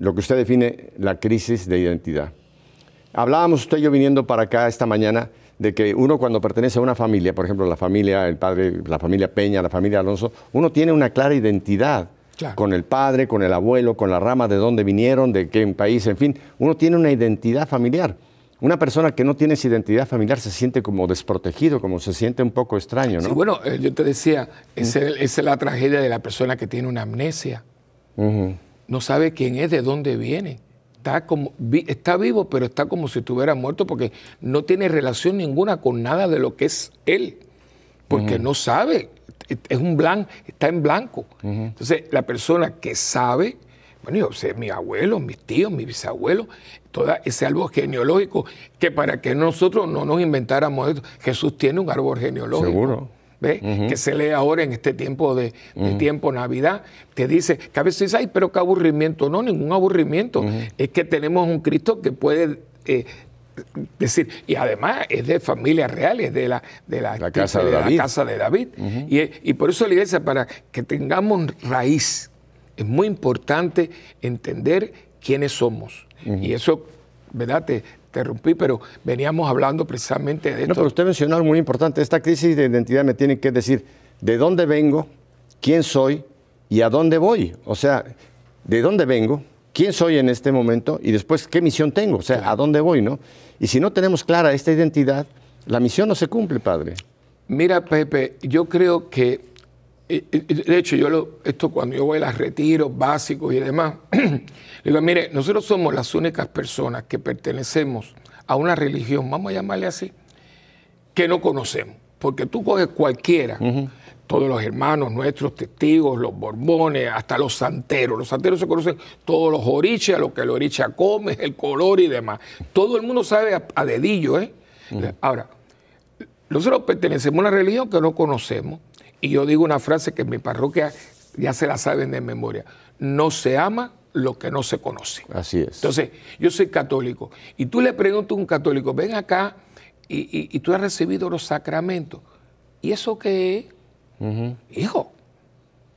lo que usted define la crisis de identidad. Hablábamos usted y yo viniendo para acá esta mañana de que uno cuando pertenece a una familia, por ejemplo, la familia, el padre, la familia Peña, la familia Alonso, uno tiene una clara identidad Claro. con el padre, con el abuelo, con la rama de dónde vinieron, de qué país, en fin, uno tiene una identidad familiar. Una persona que no tiene esa identidad familiar se siente como desprotegido, como se siente un poco extraño, ¿no? Sí, bueno, eh, yo te decía, esa es- la tragedia de la persona que tiene una amnesia. No sabe quién es, de dónde viene. Está, como, está vivo, pero está como si estuviera muerto porque no tiene relación ninguna con nada de lo que es él. Porque no sabe, es un blanco, está en blanco. Entonces, la persona que sabe, bueno, yo sé, mi abuelo, mis tíos, mis bisabuelos, todo ese árbol genealógico, que para que nosotros no nos inventáramos esto, Jesús tiene un árbol genealógico. Seguro. ¿Ve? Que se lee ahora en este tiempo de, de tiempo Navidad, te dice, que a veces dice, ay, pero qué aburrimiento. No, ningún aburrimiento. Es que tenemos un Cristo que puede eh, decir, y además es de familia real, es de la, de la, La casa de David. la casa de David. y, y por eso la iglesia, para que tengamos raíz, es muy importante entender quiénes somos. Y eso, ¿verdad? Te interrumpí, pero veníamos hablando precisamente de esto. No, pero usted mencionó algo muy importante. Esta crisis de identidad me tiene que decir de dónde vengo, quién soy y a dónde voy. O sea, de dónde vengo, quién soy en este momento y después qué misión tengo. O sea, a dónde voy, ¿no? Y si no tenemos clara esta identidad, la misión no se cumple, padre. Mira, Pepe, yo creo que, de hecho, yo lo, esto cuando yo voy a los retiros básicos y demás, [clears throat] digo, mire, nosotros somos las únicas personas que pertenecemos a una religión, vamos a llamarle así, que no conocemos. Porque tú coges cualquiera, todos los hermanos nuestros, testigos, los borbones, hasta los santeros. Los santeros se conocen todos los orichas, lo que el oricha come, el color y demás. Todo el mundo sabe a, dedillo, ¿eh? Ahora, nosotros pertenecemos a una religión que no conocemos. Y yo digo una frase que en mi parroquia ya se la saben de memoria. No se ama lo que no se conoce. Así es. Entonces, yo soy católico. Y tú le preguntas a un católico, ven acá y, tú has recibido los sacramentos. ¿Y eso qué es? Hijo,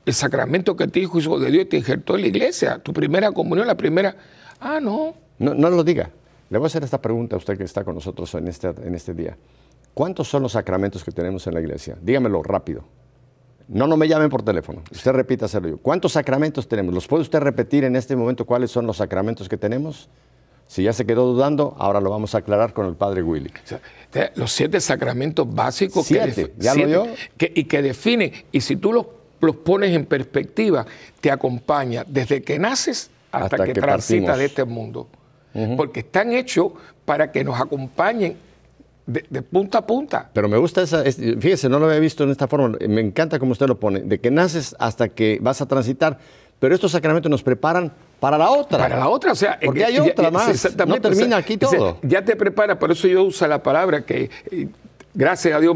el sacramento que te dijo hijo de Dios te injertó en la iglesia, tu primera comunión, la primera. Ah, no. No, no lo diga. Le voy a hacer esta pregunta a usted que está con nosotros en este, en este día. ¿Cuántos son los sacramentos que tenemos en la iglesia? Dígamelo rápido. No, no me llamen por teléfono. Usted repítaselo yo. ¿Cuántos sacramentos tenemos? ¿Los puede usted repetir en este momento cuáles son los sacramentos que tenemos? Si ya se quedó dudando, ahora lo vamos a aclarar con el padre Willy. los siete sacramentos básicos que, ¿ya lo y que define, y si tú los, los, pones en perspectiva, te acompaña desde que naces hasta, que, transitas de este mundo. Porque están hechos para que nos acompañen de, punta a punta. Pero me gusta esa, fíjese, no lo había visto en esta forma, me encanta como usted lo pone, de que naces hasta que vas a transitar, pero estos sacramentos nos preparan para la otra. Para la otra, o sea, porque hay otra más. No termina aquí todo. ya te prepara, por eso yo uso la palabra que, eh, gracias a Dios,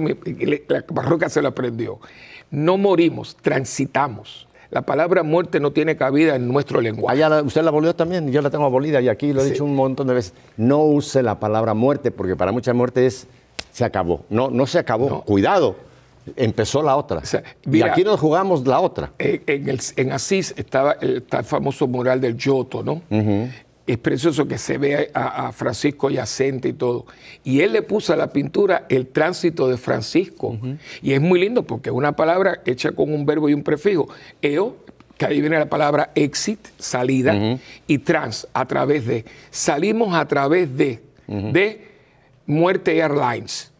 la parroquia se lo aprendió. No morimos, transitamos. La palabra muerte no tiene cabida en nuestro lenguaje. Allá usted la abolió también, yo la tengo abolida y aquí lo he dicho un montón de veces. No use la palabra muerte porque para mucha muerte es se acabó. No, no se acabó. Cuidado empezó la otra. y aquí nos jugamos la otra. En, Asís estaba el, famoso mural del Giotto, ¿no? Es precioso que se vea a, Francisco yacente y todo. Y él le puso a la pintura el tránsito de Francisco. Y es muy lindo porque es una palabra hecha con un verbo y un prefijo. Eo, que ahí viene la palabra exit, salida, y trans, a través de. Salimos a través de, de Muerte Airlines.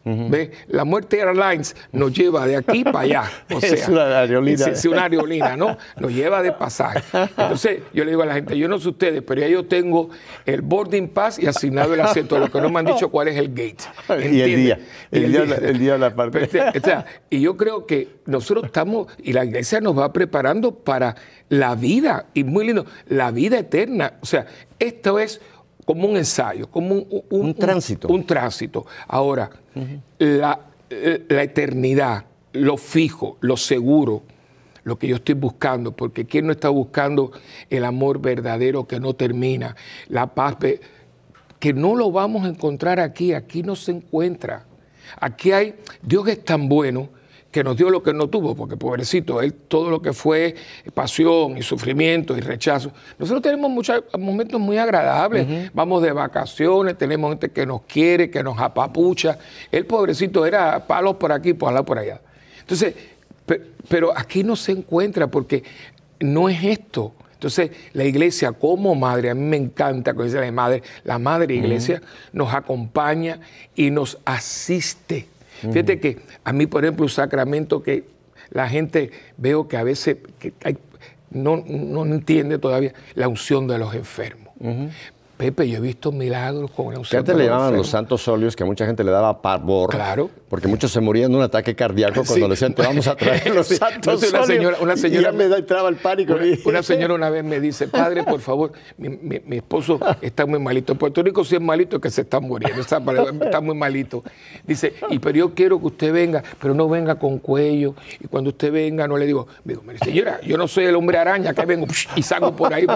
La Muerte Airlines nos lleva de aquí para allá. O [laughs] sea, es una aerolínea. Es, una aerolínea, ¿no? Nos lleva de pasaje. Entonces, yo le digo a la gente, yo no sé ustedes, pero ya yo tengo el boarding pass y asignado el asiento. Lo que no me han dicho cuál es el gate. [laughs] Y el día. El, día, el día de la parte. Este, o sea, y yo creo que nosotros estamos, y la iglesia nos va preparando para la vida, y muy lindo, la vida eterna. O sea, esto es como un ensayo, como un, tránsito. Un, tránsito. Ahora, la, eternidad, lo fijo, lo seguro, lo que yo estoy buscando, porque ¿quién no está buscando el amor verdadero que no termina? La paz, que no lo vamos a encontrar aquí, aquí no se encuentra. Aquí hay, Dios es tan bueno que nos dio lo que no tuvo, porque pobrecito, él todo lo que fue pasión y sufrimiento y rechazo. Nosotros tenemos muchos momentos muy agradables, vamos de vacaciones, tenemos gente que nos quiere, que nos apapucha. El pobrecito era palos por aquí, palos por allá. Entonces, pero aquí no se encuentra porque no es esto. Entonces, la iglesia como madre, a mí me encanta cuando dice la madre, la madre iglesia nos acompaña y nos asiste Fíjate que a mí, por ejemplo, un sacramento que la gente veo que a veces no, entiende todavía, la unción de los enfermos. Pepe, yo he visto milagros con la. Que antes le llamaban los santos óleos, que a mucha gente le daba pavor. Claro. Porque muchos se morían de un ataque cardíaco [laughs] cuando le decían, te vamos a traer [laughs] los santos una señora, una señora, me entraba el pánico. Una, señora una vez me dice, padre, por favor, mi, esposo [laughs] está muy malito. En Puerto Rico sí es malito que se está muriendo, está, muy malito. Dice, y pero yo quiero que usted venga, pero no venga con cuello. Y cuando usted venga, no le digo, digo, señora, yo no soy el hombre araña que vengo y salgo por ahí.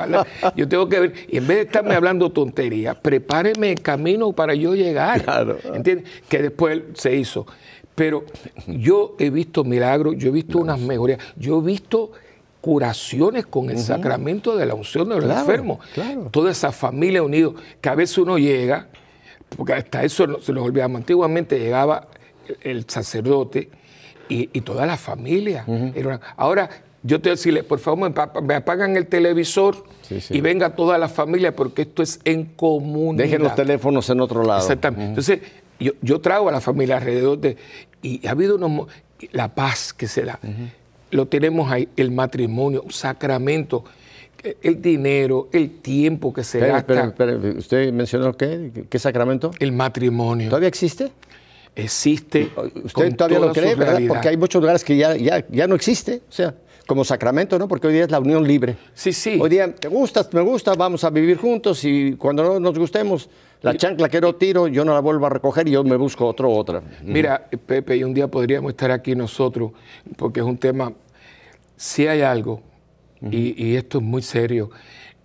Yo tengo que ver, y en vez de estarme hablando tontería, prepáreme el camino para yo llegar. Claro. ¿Entiendes? Que después se hizo. Pero yo he visto milagros, yo he visto unas mejorías, yo he visto curaciones con el sacramento de la unción de los enfermos. Toda esa familia unida, que a veces uno llega, porque hasta eso se nos olvidamos, antiguamente llegaba el, sacerdote y, toda la familia. ahora, yo te voy a decirle, por favor, me, apagan el televisor y venga toda la familia porque esto es en común. Dejen los teléfonos en otro lado. Exactamente. Entonces, yo, yo trago a la familia alrededor de... Y ha habido unos... La paz que se da. Lo tenemos ahí, el matrimonio, un sacramento el dinero, el tiempo que se gasta. ¿Usted mencionó qué? ¿Qué sacramento? El matrimonio. ¿Todavía existe? existe. ¿Usted todavía lo cree, verdad? Porque hay muchos lugares que ya, ya, ya no existe. O sea, como Sacramento, ¿no? Porque hoy día es la unión libre. Sí, sí. Hoy día, te gustas, me gusta, vamos a vivir juntos y cuando no nos gustemos, la chancla que no tiro, yo no la vuelvo a recoger y yo me busco otro otra. Mira, Pepe, y un día podríamos estar aquí nosotros, porque es un tema, si hay algo, y, y esto es muy serio,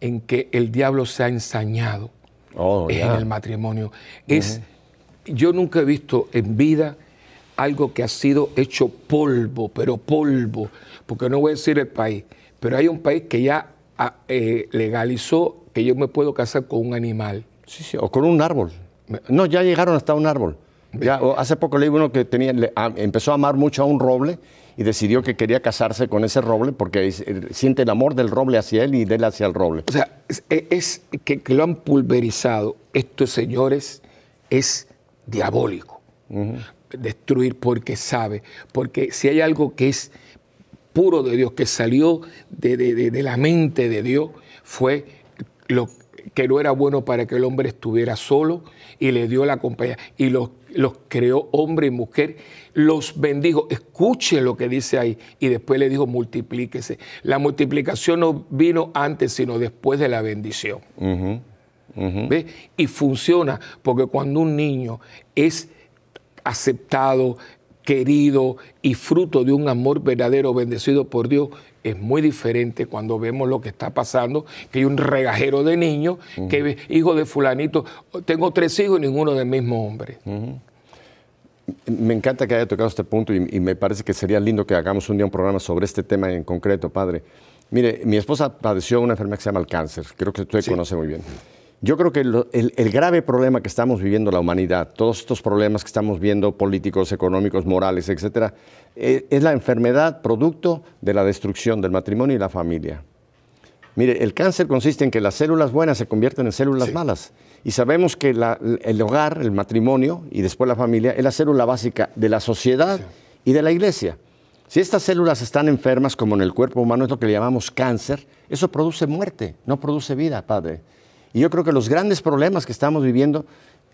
en que el diablo se ha ensañado Oh, es en el matrimonio. Es, yo nunca he visto en vida algo que ha sido hecho polvo, pero polvo, porque no voy a decir el país, pero hay un país que ya ah, eh, legalizó que yo me puedo casar con un animal. Sí, sí, o con un árbol. No, ya llegaron hasta un árbol. Ya, hace poco leí uno que tenía, le- a- empezó a amar mucho a un roble y decidió que quería casarse con ese roble porque es- eh, siente el amor del roble hacia él y de él hacia el roble. O sea, es, es que, que lo han pulverizado. Esto, señores, es diabólico. Destruir porque sabe. Porque si hay algo que es puro de Dios, que salió de, de- de- de la mente de Dios, fue lo que no era bueno para que el hombre estuviera solo y le dio la compañía y los, los creó hombre y mujer, los bendijo. Escuchen lo que dice ahí y después le dijo multiplíquese. La multiplicación no vino antes, sino después de la bendición. ¿Ve? Y funciona porque cuando un niño es aceptado, querido y fruto de un amor verdadero, bendecido por Dios, es muy diferente cuando vemos lo que está pasando, que hay un regajero de niños, que hijo de fulanito, tengo tres hijos y ninguno del mismo hombre. Me encanta que haya tocado este punto y, y me parece que sería lindo que hagamos un día un programa sobre este tema en concreto, padre. Mire, mi esposa padeció una enfermedad que se llama el cáncer, creo que usted conoce muy bien. Yo creo que lo- el, el grave problema que estamos viviendo la humanidad, todos estos problemas que estamos viendo, políticos, económicos, morales, etcétera, eh, es la enfermedad producto de la destrucción del matrimonio y la familia. Mire, el cáncer consiste en que las células buenas se convierten en células malas. Y sabemos que la- el hogar, el matrimonio y después la familia es la célula básica de la sociedad y de la iglesia. Si estas células están enfermas, como en el cuerpo humano, es lo que le llamamos cáncer, eso produce muerte, no produce vida, Padre. Y yo creo que los grandes problemas que estamos viviendo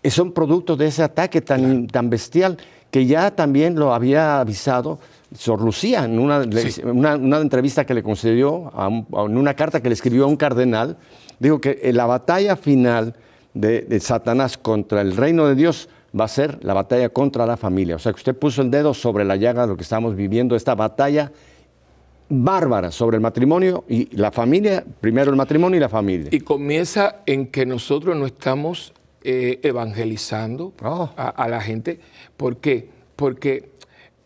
eh, son producto de ese ataque tan, tan bestial que ya también lo había avisado Sor Lucía en una, una- una entrevista que le concedió, a un- a- en una carta que le escribió a un cardenal, dijo que eh, la batalla final de, de Satanás contra el reino de Dios va a ser la batalla contra la familia. O sea que usted puso el dedo sobre la llaga de lo que estamos viviendo, esta batalla bárbara sobre el matrimonio y la familia, primero el matrimonio y la familia. Y comienza en que nosotros no estamos eh, evangelizando Oh. a, a la gente. ¿Por qué? Porque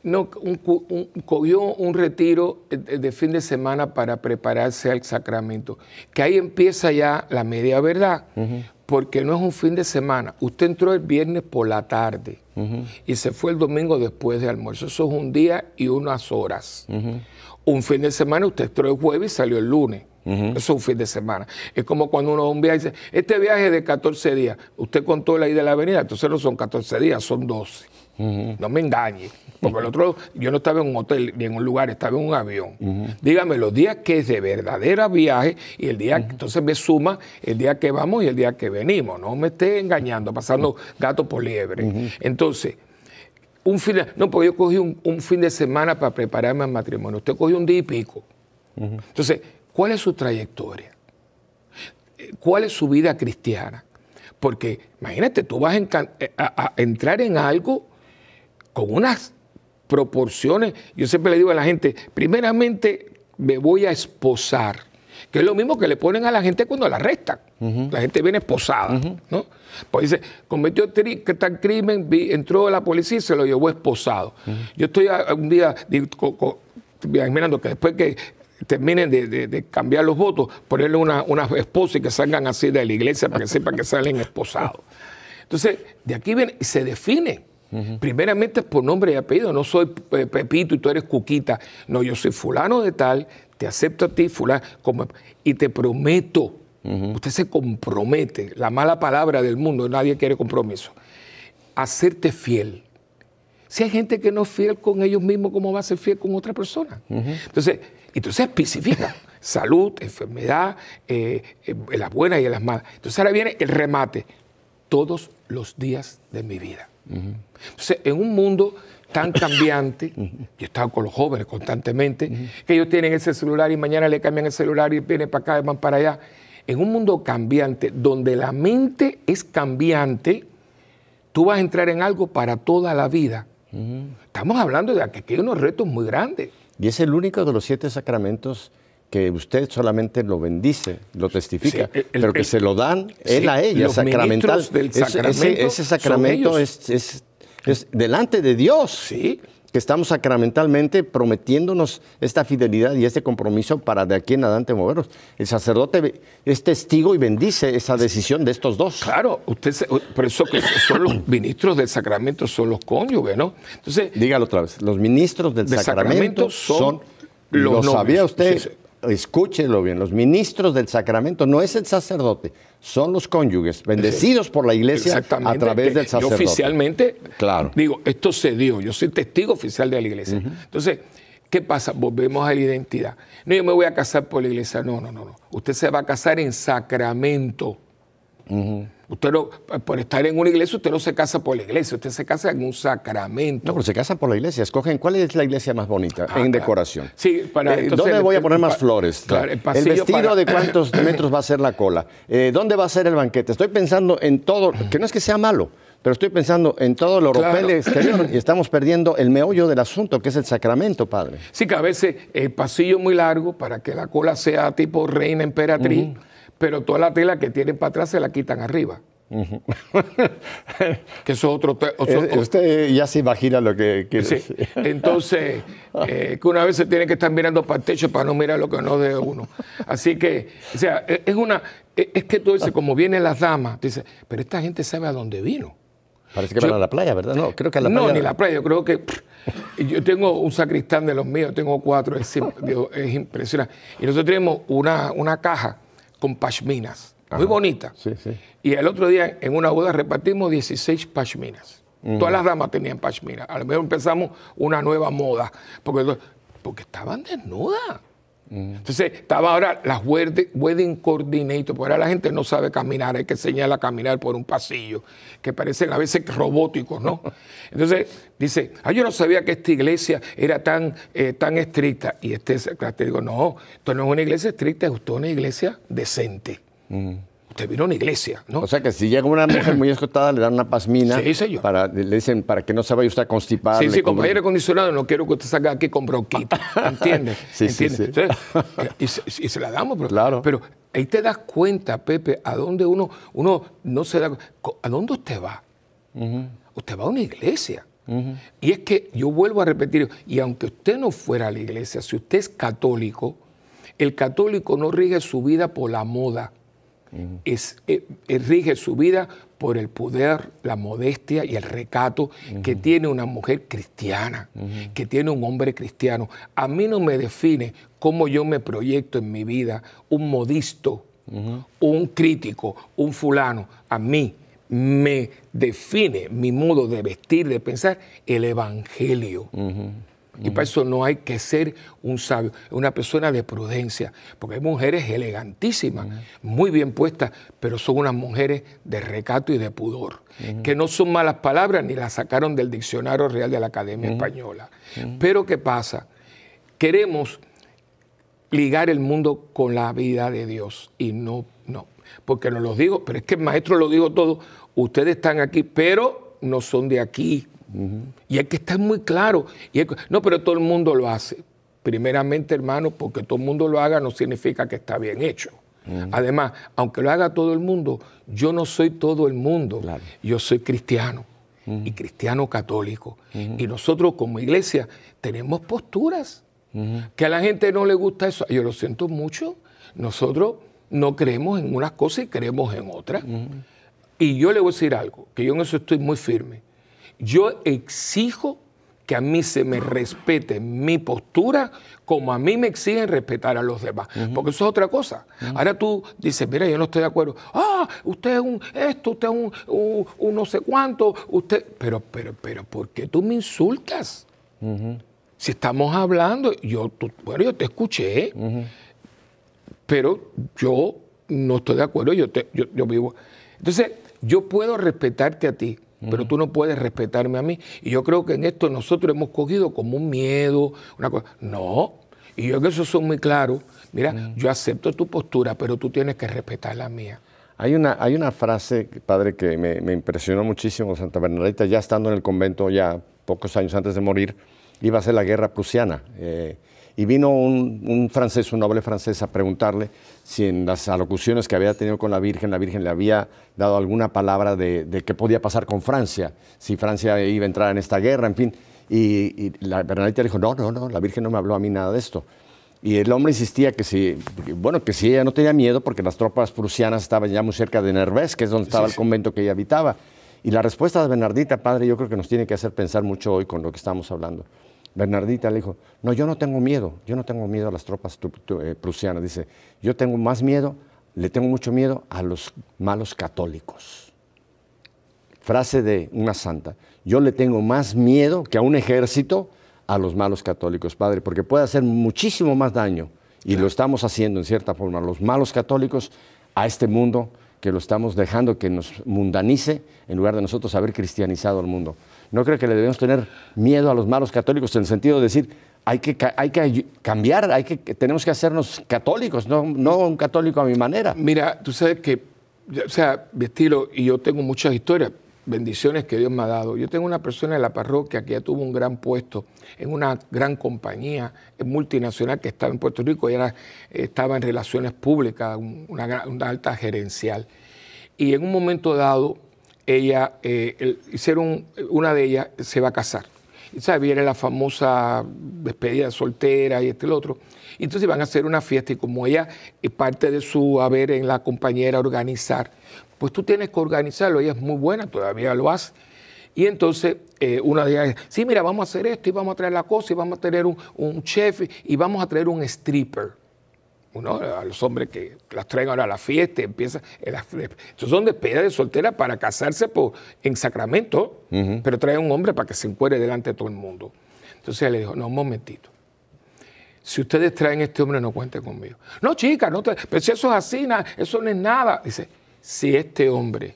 no, un, cu- un- cogió un retiro de de fin de semana para prepararse al sacramento. Que ahí empieza ya la media verdad. Porque no es un fin de semana. Usted entró el viernes por la tarde y se fue el domingo después de almuerzo. Eso es un día y unas horas. Un fin de semana usted entró el jueves y salió el lunes. Eso es un fin de semana. Es como cuando uno va a un viaje y dice, este viaje es de 14 días. Usted contó la ida de la avenida, entonces no son 14 días, son 12. No me engañe. Porque el otro, yo no estaba en un hotel ni en un lugar, estaba en un avión. Dígame los días que es de verdadera viaje y el día, entonces me suma el día que vamos y el día que venimos. No me esté engañando, pasando gato por liebre. Entonces, un fin de, no, porque yo cogí un, un fin de semana para prepararme al matrimonio. Usted cogió un día y pico. Entonces, ¿cuál es su trayectoria? ¿Cuál es su vida cristiana? Porque imagínate, tú vas eh, a- a entrar en algo con unas proporciones. Yo siempre le digo a la gente, primeramente me voy a esposar, que es lo mismo que le ponen a la gente cuando la arrestan. La gente viene esposada, ¿no? Pues dice, cometió tal crimen, vi- entró la policía y se lo llevó esposado. Yo estoy a- un día imaginando que después que terminen de, de- de cambiar los votos, ponerle una, una esposa y que salgan así de la iglesia para que sepan que salen esposados. Entonces, de aquí viene, y se define. Primeramente es por nombre y apellido. No soy Pepito y tú eres Cuquita. No, yo soy fulano de tal, te acepto a ti, fulano, como, y te prometo. Usted se compromete. La mala palabra del mundo, nadie quiere compromiso. Hacerte fiel. Si hay gente que no es fiel con ellos mismos, ¿cómo va a ser fiel con otra persona? Entonces, entonces especifica [laughs] salud, enfermedad, eh, eh, las buenas y las malas. Entonces ahora viene el remate. Todos los días de mi vida. Entonces, en un mundo tan cambiante, yo he estado con los jóvenes constantemente, que ellos tienen ese celular y mañana le cambian el celular y vienen para acá y van para allá. En un mundo cambiante, donde la mente es cambiante, tú vas a entrar en algo para toda la vida. Estamos hablando de que hay unos retos muy grandes. Y es el único de los siete sacramentos que usted solamente lo bendice, lo testifica, Sí, el- pero que el- se lo dan él sí, a ella, sacramental. del Ese- ese- sacramento ese, sacramento es- es delante de Dios. Sí. Que estamos sacramentalmente prometiéndonos esta fidelidad y este compromiso para de aquí en adelante movernos. El sacerdote es testigo y bendice esa decisión de estos dos. Claro, usted se- por eso que son los ministros del sacramento, son los cónyuges, ¿no? Entonces, Dígalo otra vez. Los ministros del Del sacramento, sacramento son son, los lo sabía usted, Sí, escúchelo bien, los ministros del sacramento no es el sacerdote, son los cónyuges, bendecidos por la iglesia a través del Yo sacerdote. oficialmente Claro. digo, esto se dio, yo soy testigo oficial de la iglesia. Entonces, ¿qué pasa? Volvemos a la identidad. No, yo me voy a casar por la iglesia. No, no, no, no. Usted se va a casar en sacramento. Usted no, por estar en una iglesia, usted no se casa por la iglesia, usted se casa en un sacramento. No, pero se casan por la iglesia, escogen cuál es la iglesia más bonita Ah, en claro. decoración. Sí, para- Eh, entonces ¿Dónde el- voy a poner más flores? claro, el vestido para- de cuántos [laughs] metros va a ser la cola. Eh, ¿Dónde va a ser el banquete? Estoy pensando en todo, que no es que sea malo, pero estoy pensando en todo lo Claro. europeo exterior y estamos perdiendo el meollo del asunto, que es el sacramento, padre. Sí, que a veces el pasillo es muy largo para que la cola sea tipo reina emperatriz, pero toda la tela que tienen para atrás se la quitan arriba. [laughs] que eso es otro... Eh, usted ya se imagina lo que quiere Sí. decir. [laughs] Entonces, eh, que una vez se tiene que estar mirando para el techo para no mirar lo que no de uno. Así que, o sea, e- es una, e- es que tú dices, como vienen las damas, dices, pero esta gente sabe a dónde vino. Parece que Yo- van a la playa, ¿verdad? No, creo que a la no, playa. ni la playa. Yo creo que pff, yo tengo un sacristán de los míos, tengo cuatro, es, [laughs] es impresionante. Y nosotros tenemos una, una caja con pashminas, muy bonita. Sí, sí. Y el otro día en una boda repartimos 16 pashminas. Todas las damas tenían pashminas. A lo mejor empezamos una nueva moda, porque, porque estaban desnudas. Entonces, estaba ahora las wedding, coordinator, porque ahora la gente no sabe caminar, hay que enseñarla a caminar por un pasillo, que parecen a veces robóticos, ¿no? [laughs] Entonces, dice, ah, yo no sabía que esta iglesia era tan, eh, tan estricta. Y este te digo, no, esto no es una iglesia estricta, esto es una iglesia decente. Usted vino a una iglesia, ¿no? O sea que si llega una mujer muy escotada, le dan una pasmina. Sí, señor. Para, le dicen para que no se vaya usted a constipar. Sí, sí, cubren- aire acondicionado, no quiero que usted salga aquí con bronquita. [laughs] ¿Entiendes? Sí, sí, ¿Entiendes? sí. Entonces, y, se, y se la damos, pero, Claro. pero ahí te das cuenta, Pepe, a dónde uno, uno no se da ¿A dónde usted va? Usted va a una iglesia. Y es que yo vuelvo a repetir, y aunque usted no fuera a la iglesia, si usted es católico, el católico no rige su vida por la moda, es, eh, eh, rige su vida por el poder, la modestia y el recato que tiene una mujer cristiana, que tiene un hombre cristiano. A mí no me define cómo yo me proyecto en mi vida, un modisto, un crítico, un fulano. A mí me define mi modo de vestir, de pensar, el Evangelio. Y para eso no hay que ser un sabio, una persona de prudencia, porque hay mujeres elegantísimas, muy bien puestas, pero son unas mujeres de recato y de pudor, que no son malas palabras ni las sacaron del diccionario real de la Academia Española. Pero ¿qué pasa? Queremos ligar el mundo con la vida de Dios y no, no, porque nos lo digo, pero es que el maestro lo dijo todo, ustedes están aquí, pero no son de aquí. Y hay que estar muy claro. Y hay que- no, pero todo el mundo lo hace. Primeramente, hermano, porque todo el mundo lo haga no significa que está bien hecho. Además, aunque lo haga todo el mundo, yo no soy todo el mundo. Yo soy cristiano y cristiano católico. Y nosotros como iglesia tenemos posturas. Que a la gente no le gusta eso. Yo lo siento mucho. Nosotros no creemos en unas cosas y creemos en otras. Y yo le voy a decir algo, que yo en eso estoy muy firme. Yo exijo que a mí se me respete mi postura como a mí me exigen respetar a los demás. Porque eso es otra cosa. Ahora tú dices, mira, yo no estoy de acuerdo. Ah, usted es un esto, usted es un, un- un no sé cuánto, usted... Pero, pero, pero, ¿por qué tú me insultas? Si estamos hablando, yo, tú- bueno, yo te escuché, pero yo no estoy de acuerdo, yo, te- yo, yo vivo. Entonces, yo puedo respetarte a ti, pero tú no puedes respetarme a mí. Y yo creo que en esto nosotros hemos cogido como un miedo, una cosa. No, y yo que eso son muy claros. Mira, yo acepto tu postura, pero tú tienes que respetar la mía. Hay una, hay una frase, padre, que me, me impresionó muchísimo. Santa Bernadita, ya estando en el convento, ya pocos años antes de morir, iba a ser la guerra prusiana. Eh, y vino un, un, francés, un noble francés, a preguntarle si en las alocuciones que había tenido con la Virgen, la Virgen le había dado alguna palabra de, de qué podía pasar con Francia, si Francia iba a entrar en esta guerra, en fin. Y, y la Bernadita le dijo, no, no, no, la Virgen no me habló a mí nada de esto. Y el hombre insistía que si, bueno, que si ella no tenía miedo porque las tropas prusianas estaban ya muy cerca de Nervés, que es donde estaba sí, el convento que ella habitaba. Y la respuesta de Bernardita, padre, yo creo que nos tiene que hacer pensar mucho hoy con lo que estamos hablando. Bernardita le dijo, no, yo no tengo miedo, yo no tengo miedo a las tropas eh, prusianas. Dice, yo tengo más miedo, le tengo mucho miedo a los malos católicos. Frase de una santa, yo le tengo más miedo que a un ejército a los malos católicos, padre, porque puede hacer muchísimo más daño, y claro. lo estamos haciendo en cierta forma, los malos católicos a este mundo que lo estamos dejando que nos mundanice en lugar de nosotros haber cristianizado al mundo. No creo que le debemos tener miedo a los malos católicos en el sentido de decir, hay que, hay que cambiar, hay que, tenemos que hacernos católicos, no, no un católico a mi manera. Mira, tú sabes que, o sea, mi estilo, y yo tengo muchas historias, bendiciones que Dios me ha dado. Yo tengo una persona en la parroquia que ya tuvo un gran puesto en una gran compañía multinacional que estaba en Puerto Rico y era, estaba en relaciones públicas, una, una alta gerencial. Y en un momento dado, ella, eh, hicieron, una de ellas se va a casar. Y sabes, viene la famosa despedida soltera y este el otro. Entonces van a hacer una fiesta y como ella es parte de su haber en la compañía era organizar, pues tú tienes que organizarlo, ella es muy buena, todavía lo hace. Y entonces eh, una de ellas, sí, mira, vamos a hacer esto y vamos a traer la cosa y vamos a tener un chef y vamos a traer un stripper. Uno, a los hombres que las traen ahora a la fiesta, empieza, estos son despedidas de soltera para casarse por, en Sacramento, uh -huh. pero traen un hombre para que se encuere delante de todo el mundo. Entonces ella le dijo, no, un momentito. Si ustedes traen este hombre, no cuenten conmigo. No, chica, no te, pero si eso es así, nada, eso no es nada. Dice, si este hombre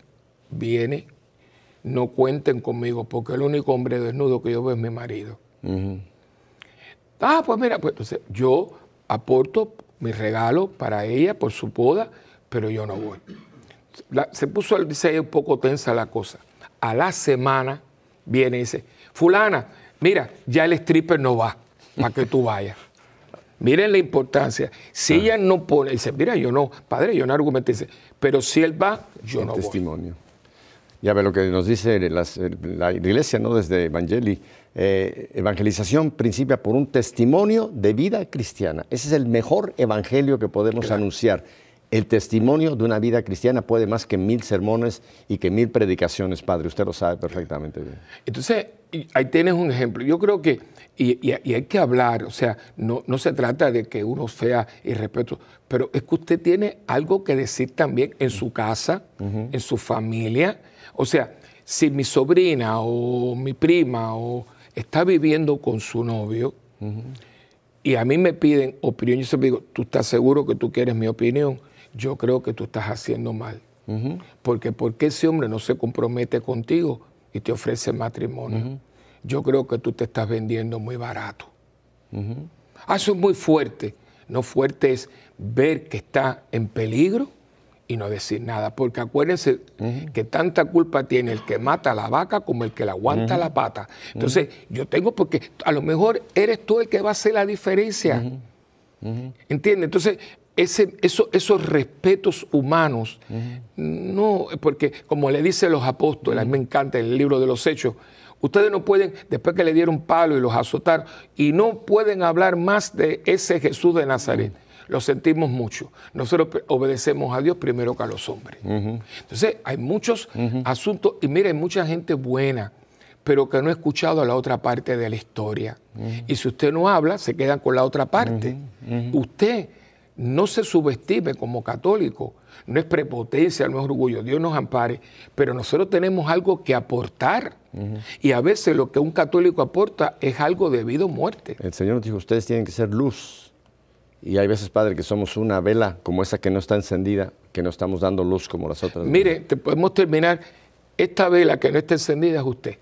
viene, no cuenten conmigo, porque el único hombre desnudo que yo veo es mi marido. Uh -huh. Ah, pues mira, pues entonces yo aporto mi regalo para ella por su boda, pero yo no voy. La, se puso, dice ella, un poco tensa la cosa. A la semana viene y dice, fulana, mira, ya el stripper no va, para que tú vayas. Miren la importancia. Si ah. ella no pone, dice, mira, yo no, padre, yo no argumenté, dice, pero si él va, yo el no testimonio. voy. Ya ve lo que nos dice las, la iglesia, ¿no? Desde Evangeli. Eh, evangelización principia por un testimonio de vida cristiana. Ese es el mejor evangelio que podemos claro. anunciar. El testimonio de una vida cristiana puede más que mil sermones y que mil predicaciones, Padre. Usted lo sabe perfectamente bien. Entonces, ahí tienes un ejemplo. Yo creo que, y, y, y hay que hablar, o sea, no, no, se trata de que uno sea irrespetuoso, pero es que usted tiene algo que decir también en su casa, uh -huh. en su familia. O sea, si mi sobrina o mi prima o está viviendo con su novio uh -huh. y a mí me piden opinión, yo siempre digo, ¿tú estás seguro que tú quieres mi opinión? Yo creo que tú estás haciendo mal. Uh -huh. Porque ¿por qué ese hombre no se compromete contigo y te ofrece matrimonio? Uh -huh. Yo creo que tú te estás vendiendo muy barato. Ah, eso es muy fuerte. No fuerte es ver que está en peligro y no decir nada, porque acuérdense uh -huh. que tanta culpa tiene el que mata a la vaca como el que le aguanta uh -huh. la pata. Entonces, uh -huh. yo tengo, porque a lo mejor eres tú el que va a hacer la diferencia. ¿Entiendes? Entonces, ese, eso, esos respetos humanos, no, porque como le dicen los apóstoles, a mí me encanta el libro de los Hechos, Ustedes no pueden, después que le dieron palo y los azotaron, y no pueden hablar más de ese Jesús de Nazaret. Lo sentimos mucho. Nosotros obedecemos a Dios primero que a los hombres. Uh -huh. Entonces, hay muchos uh -huh. asuntos, y miren, mucha gente buena, pero que no ha escuchado a la otra parte de la historia. Y si usted no habla, se quedan con la otra parte. Usted no se subestime como católico no es prepotencia, no es orgullo, Dios nos ampare, pero nosotros tenemos algo que aportar. Uh -huh. Y a veces lo que un católico aporta es algo debido a muerte. El Señor nos dijo, ustedes tienen que ser luz. Y hay veces, Padre, que somos una vela como esa que no está encendida, que no estamos dando luz como las otras. Mire, te podemos terminar. esta vela que no está encendida es usted.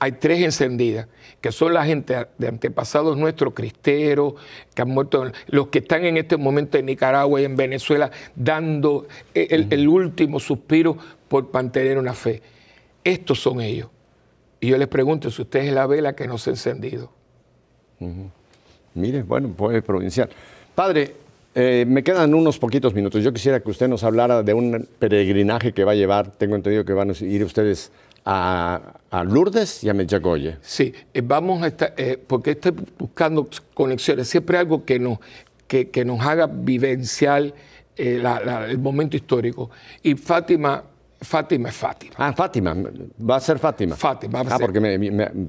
Hay tres encendidas, que son la gente de antepasados nuestros, cristeros, que han muerto, los que están en este momento en Nicaragua y en Venezuela dando el, el último suspiro por mantener una fe. Estos son ellos. Y yo les pregunto si usted es la vela que no se ha encendido. Mire, bueno, pues provincial. Padre, eh, me quedan unos poquitos minutos. Yo quisiera que usted nos hablara de un peregrinaje que va a llevar. Tengo entendido que van a ir ustedes a, Lourdes y a Medjugorje. Sí, eh, vamos a estar, eh, porque estoy buscando conexiones, siempre algo que nos, que, nos haga vivencial el momento histórico. Y Fátima Fátima es Fátima. Ah, Fátima. Va a ser Fátima. Fátima. Va a ah, porque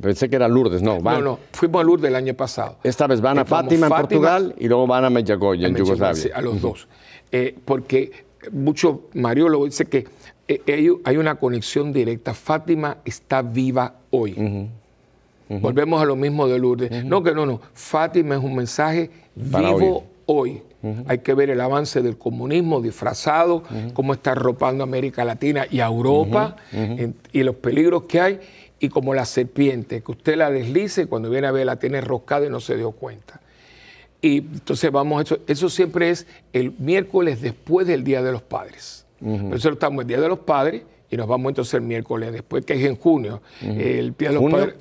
pensé que era Lourdes. No, no, no. Fuimos a Lourdes el año pasado. Esta vez van a Fátima, en Portugal y luego van a Medjugorje en Yugoslavia. a los dos. Eh, porque mucho Mariolo dice que eh, hay una conexión directa. Fátima está viva hoy. Volvemos a lo mismo de Lourdes. No, que no, no. Fátima es un mensaje vivo hoy. Hay que ver el avance del comunismo disfrazado, cómo está arropando América Latina y a Europa, y los peligros que hay, y como la serpiente, que usted la deslice, cuando viene a ver la tiene roscada y no se dio cuenta. Y entonces vamos, eso, eso siempre es el miércoles después del Día de los Padres. Eso estamos el Día de los Padres y nos vamos entonces el miércoles después, que es en junio. el Día de los Padres.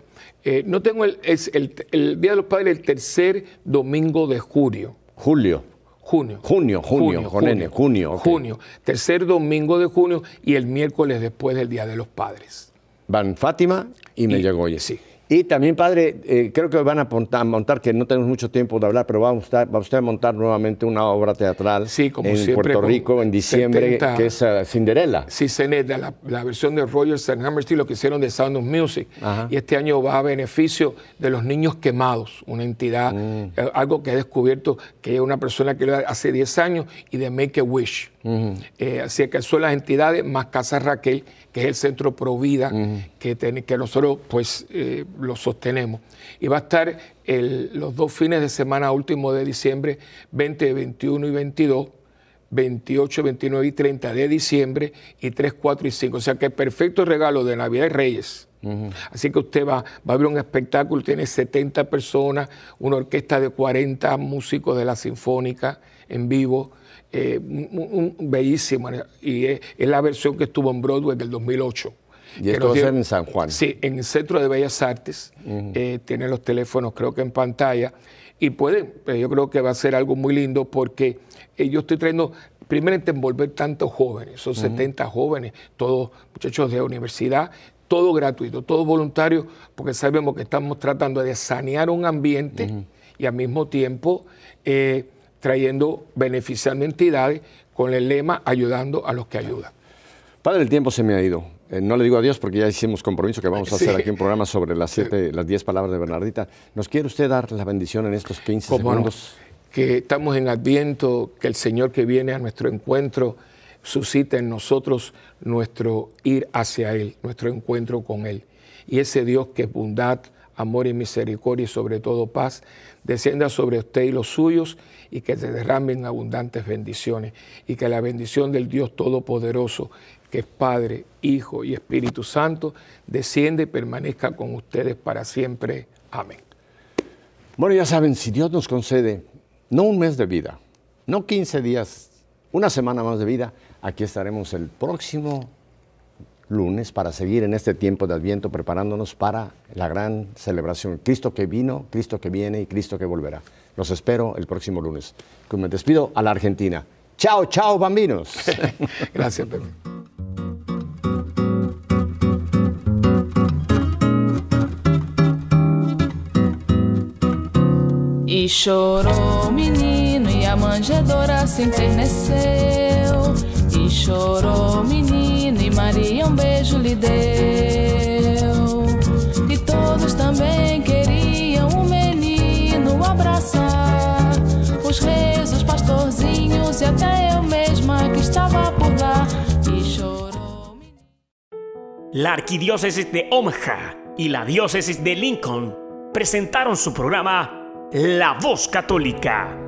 Eh, no tengo el, es el, el Día de los Padres el tercer domingo de julio. Julio. Junio. Junio, junio, junio, junio. Junio, tercer domingo de junio y el miércoles después del Día de los Padres. Van Fátima y, y Mellagoye. Sí. Y también, padre, eh, creo que van a montar, que no tenemos mucho tiempo de hablar, pero va a, usted, va a montar nuevamente una obra teatral en Puerto Rico en diciembre, que es uh, Cinderella. Sí, Ceneda, la, la, versión de Rogers and Hammerstein, lo que hicieron de Sound of Music. Y este año va a beneficio de los niños quemados, una entidad, mm. eh, algo que ha descubierto que es una persona que lo hace 10 años, y de Make a Wish. Eh, así que son las entidades más Casa Raquel, que es el centro Provida, que, que nosotros pues eh, lo sostenemos. Y va a estar los dos fines de semana último de diciembre, 20, 21 y 22. 28, 29 y 30 de diciembre y 3, 4 y 5. O sea que el perfecto regalo de Navidad y Reyes. Así que usted va, va a ver un espectáculo, tiene 70 personas, una orquesta de 40 músicos de la Sinfónica en vivo, eh, un, bellísimo, y es, la versión que estuvo en Broadway del 2008. ¿Y esto va a ser en San Juan? Sí, en el Centro de Bellas Artes. Eh, tiene los teléfonos, creo que en pantalla. Y pueden, eh, yo creo que va a ser algo muy lindo porque yo estoy trayendo, primero, envolver tantos jóvenes, son 70 jóvenes, todos muchachos de universidad, todo gratuito, todo voluntario, porque sabemos que estamos tratando de sanear un ambiente y al mismo tiempo trayendo, beneficiando entidades con el lema ayudando a los que ayudan. Padre, el tiempo se me ha ido. Eh, no le digo adiós porque ya hicimos compromiso que vamos a hacer aquí un programa sobre las siete, las diez palabras de Bernardita. ¿Nos quiere usted dar la bendición en estos 15 segundos? Que estamos en Adviento, que el Señor que viene a nuestro encuentro suscita en nosotros nuestro ir hacia Él, nuestro encuentro con Él. Y ese Dios que es bondad, amor y misericordia y sobre todo paz, descienda sobre usted y los suyos y que se derramen abundantes bendiciones y que la bendición del Dios Todopoderoso, que es Padre, Hijo y Espíritu Santo, desciende y permanezca con ustedes para siempre. Amén. Bueno, ya saben, si Dios nos concede no un mes de vida, no 15 días, una semana más de vida, aquí estaremos el próximo lunes para seguir en este tiempo de Adviento preparándonos para la gran celebración. Cristo que vino, Cristo que viene y Cristo que volverá. Los espero el próximo lunes. Me despido a la Argentina. Chao, chao, bambinos. [laughs] Gracias, Pepe. E chorou menino e a manjedora se enterneceu. E chorou menino Maria um beijo lhe deu. E todos também queriam o menino abraçar. Os reis, os pastorzinhos e até eu mesma que estava por lá. E chorou. La arquidiócesis de Omaha y la diócesis de Lincoln presentaron su programa La Voz Católica